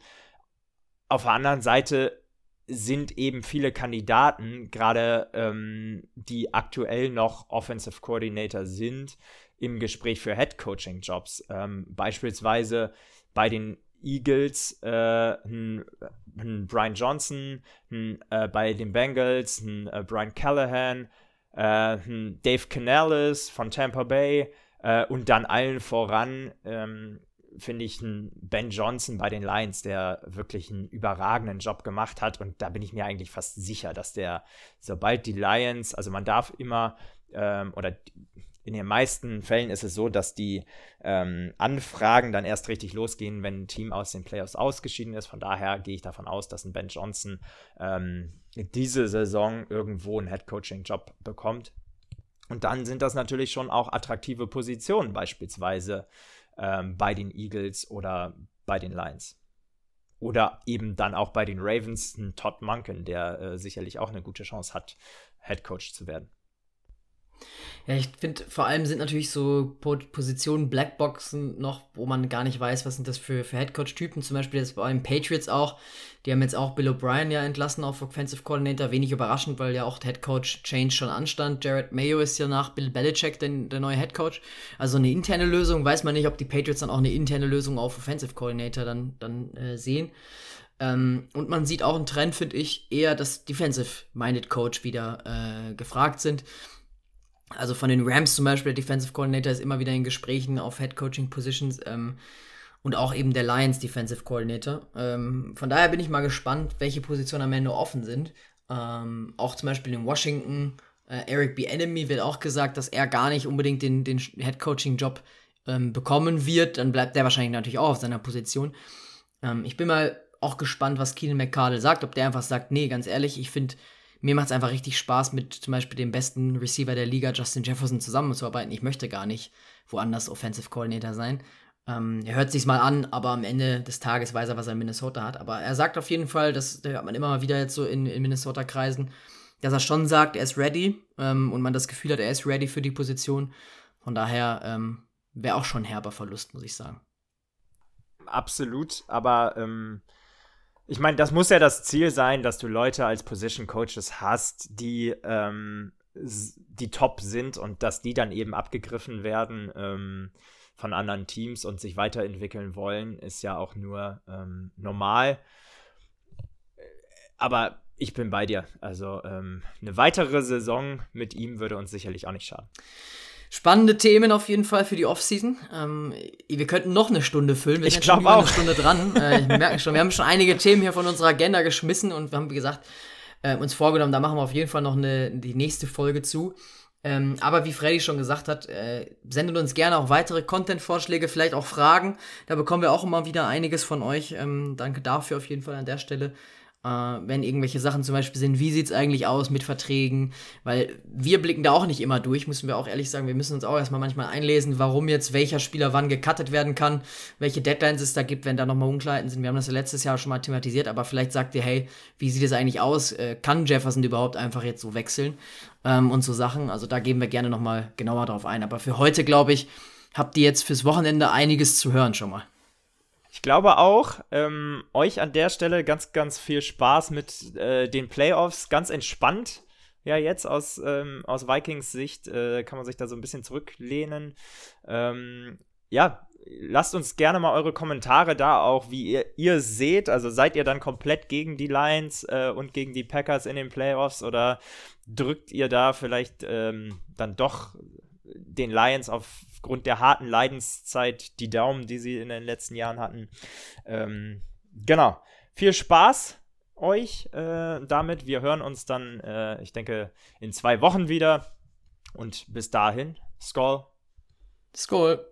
Auf der anderen Seite sind eben viele Kandidaten, gerade ähm, die aktuell noch Offensive Coordinator sind, im Gespräch für Head Coaching Jobs. Ähm, beispielsweise bei den Eagles äh, ein, ein, Brian Johnson, ein, äh, bei den Bengals äh, Brian Callahan, äh, Dave Canales von Tampa Bay äh, und dann allen voran ähm, finde ich einen Ben Johnson bei den Lions, der wirklich einen überragenden Job gemacht hat. Und da bin ich mir eigentlich fast sicher, dass der, sobald die Lions, also man darf immer ähm, oder in den meisten Fällen ist es so, dass die ähm, Anfragen dann erst richtig losgehen, wenn ein Team aus den Playoffs ausgeschieden ist. Von daher gehe ich davon aus, dass ein Ben Johnson ähm, diese Saison irgendwo einen Head-Coaching-Job bekommt. Und dann sind das natürlich schon auch attraktive Positionen, beispielsweise ähm, bei den Eagles oder bei den Lions. Oder eben dann auch bei den Ravens, ein Todd Munkin, der äh, sicherlich auch eine gute Chance hat, Head Coach zu werden. Ja, ich finde, vor allem sind natürlich so Positionen, Blackboxen noch, wo man gar nicht weiß, was sind das für, für Headcoach-Typen. Zum Beispiel jetzt bei den Patriots auch. Die haben jetzt auch Bill O'Brien ja entlassen auf Offensive Coordinator. Wenig überraschend, weil ja auch Headcoach-Change schon anstand. Jared Mayo ist ja nach Bill Belichick den, der neue Headcoach. Also eine interne Lösung. Weiß man nicht, ob die Patriots dann auch eine interne Lösung auf Offensive Coordinator dann, dann äh, sehen. Ähm, und man sieht auch einen Trend, finde ich, eher, dass Defensive-Minded Coach wieder äh, gefragt sind. Also von den Rams zum Beispiel, der Defensive Coordinator ist immer wieder in Gesprächen auf Head Coaching Positions ähm, und auch eben der Lions Defensive Coordinator. Ähm, von daher bin ich mal gespannt, welche Positionen am Ende offen sind. Ähm, auch zum Beispiel in Washington, äh, Eric B. Enemy wird auch gesagt, dass er gar nicht unbedingt den, den Head Coaching Job ähm, bekommen wird. Dann bleibt der wahrscheinlich natürlich auch auf seiner Position. Ähm, ich bin mal auch gespannt, was Keenan McCardle sagt, ob der einfach sagt, nee, ganz ehrlich, ich finde mir macht es einfach richtig Spaß, mit zum Beispiel dem besten Receiver der Liga, Justin Jefferson, zusammenzuarbeiten. Ich möchte gar nicht woanders Offensive Coordinator sein. Ähm, er hört sich's mal an, aber am Ende des Tages weiß er, was er in Minnesota hat. Aber er sagt auf jeden Fall, das hört man immer mal wieder jetzt so in, in Minnesota-Kreisen, dass er schon sagt, er ist ready ähm, und man das Gefühl hat, er ist ready für die Position. Von daher ähm, wäre auch schon ein herber Verlust, muss ich sagen. Absolut, aber ähm, ich meine, das muss ja das Ziel sein, dass du Leute als Position Coaches hast, die, ähm, die top sind und dass die dann eben abgegriffen werden ähm, von anderen Teams und sich weiterentwickeln wollen, ist ja auch nur ähm, normal. Aber ich bin bei dir. Also ähm, eine weitere Saison mit ihm würde uns sicherlich auch nicht schaden. Spannende Themen auf jeden Fall für die Offseason. Ähm, wir könnten noch eine Stunde füllen. Wir ich über auch. eine Stunde dran. <laughs> Äh, ich merke schon, wir haben schon einige Themen hier von unserer Agenda geschmissen und wir haben, wie gesagt, äh, uns vorgenommen, da machen wir auf jeden Fall noch eine, die nächste Folge zu. Ähm, aber wie Freddy schon gesagt hat, äh, sendet uns gerne auch weitere Content-Vorschläge, vielleicht auch Fragen. Da bekommen wir auch immer wieder einiges von euch. Ähm, danke dafür auf jeden Fall an der Stelle äh, wenn irgendwelche Sachen zum Beispiel sind, wie sieht es eigentlich aus mit Verträgen, weil wir blicken da auch nicht immer durch, müssen wir auch ehrlich sagen, wir müssen uns auch erstmal manchmal einlesen, warum jetzt welcher Spieler wann gecuttet werden kann, welche Deadlines es da gibt, wenn da nochmal Unklarheiten sind. Wir haben das ja letztes Jahr schon mal thematisiert, aber vielleicht sagt ihr, hey, wie sieht es eigentlich aus? Äh, kann Jefferson überhaupt einfach jetzt so wechseln? Ähm, und so Sachen, also da gehen wir gerne nochmal genauer drauf ein. Aber für heute, glaube ich, habt ihr jetzt fürs Wochenende einiges zu hören schon mal. Ich glaube auch, ähm, euch an der Stelle ganz, ganz viel Spaß mit äh, den Playoffs. Ganz entspannt. Ja, jetzt aus, ähm, aus Vikings Sicht äh, kann man sich da so ein bisschen zurücklehnen. Ähm, ja, lasst uns gerne mal eure Kommentare da auch, wie ihr, ihr seht. Also seid ihr dann komplett gegen die Lions äh, und gegen die Packers in den Playoffs oder drückt ihr da vielleicht ähm, dann doch den Lions aufgrund der harten Leidenszeit die Daumen, die sie in den letzten Jahren hatten. Ähm, genau. Viel Spaß euch äh, damit. Wir hören uns dann, äh, ich denke, in zwei Wochen wieder. Und bis dahin, Skull. Skull.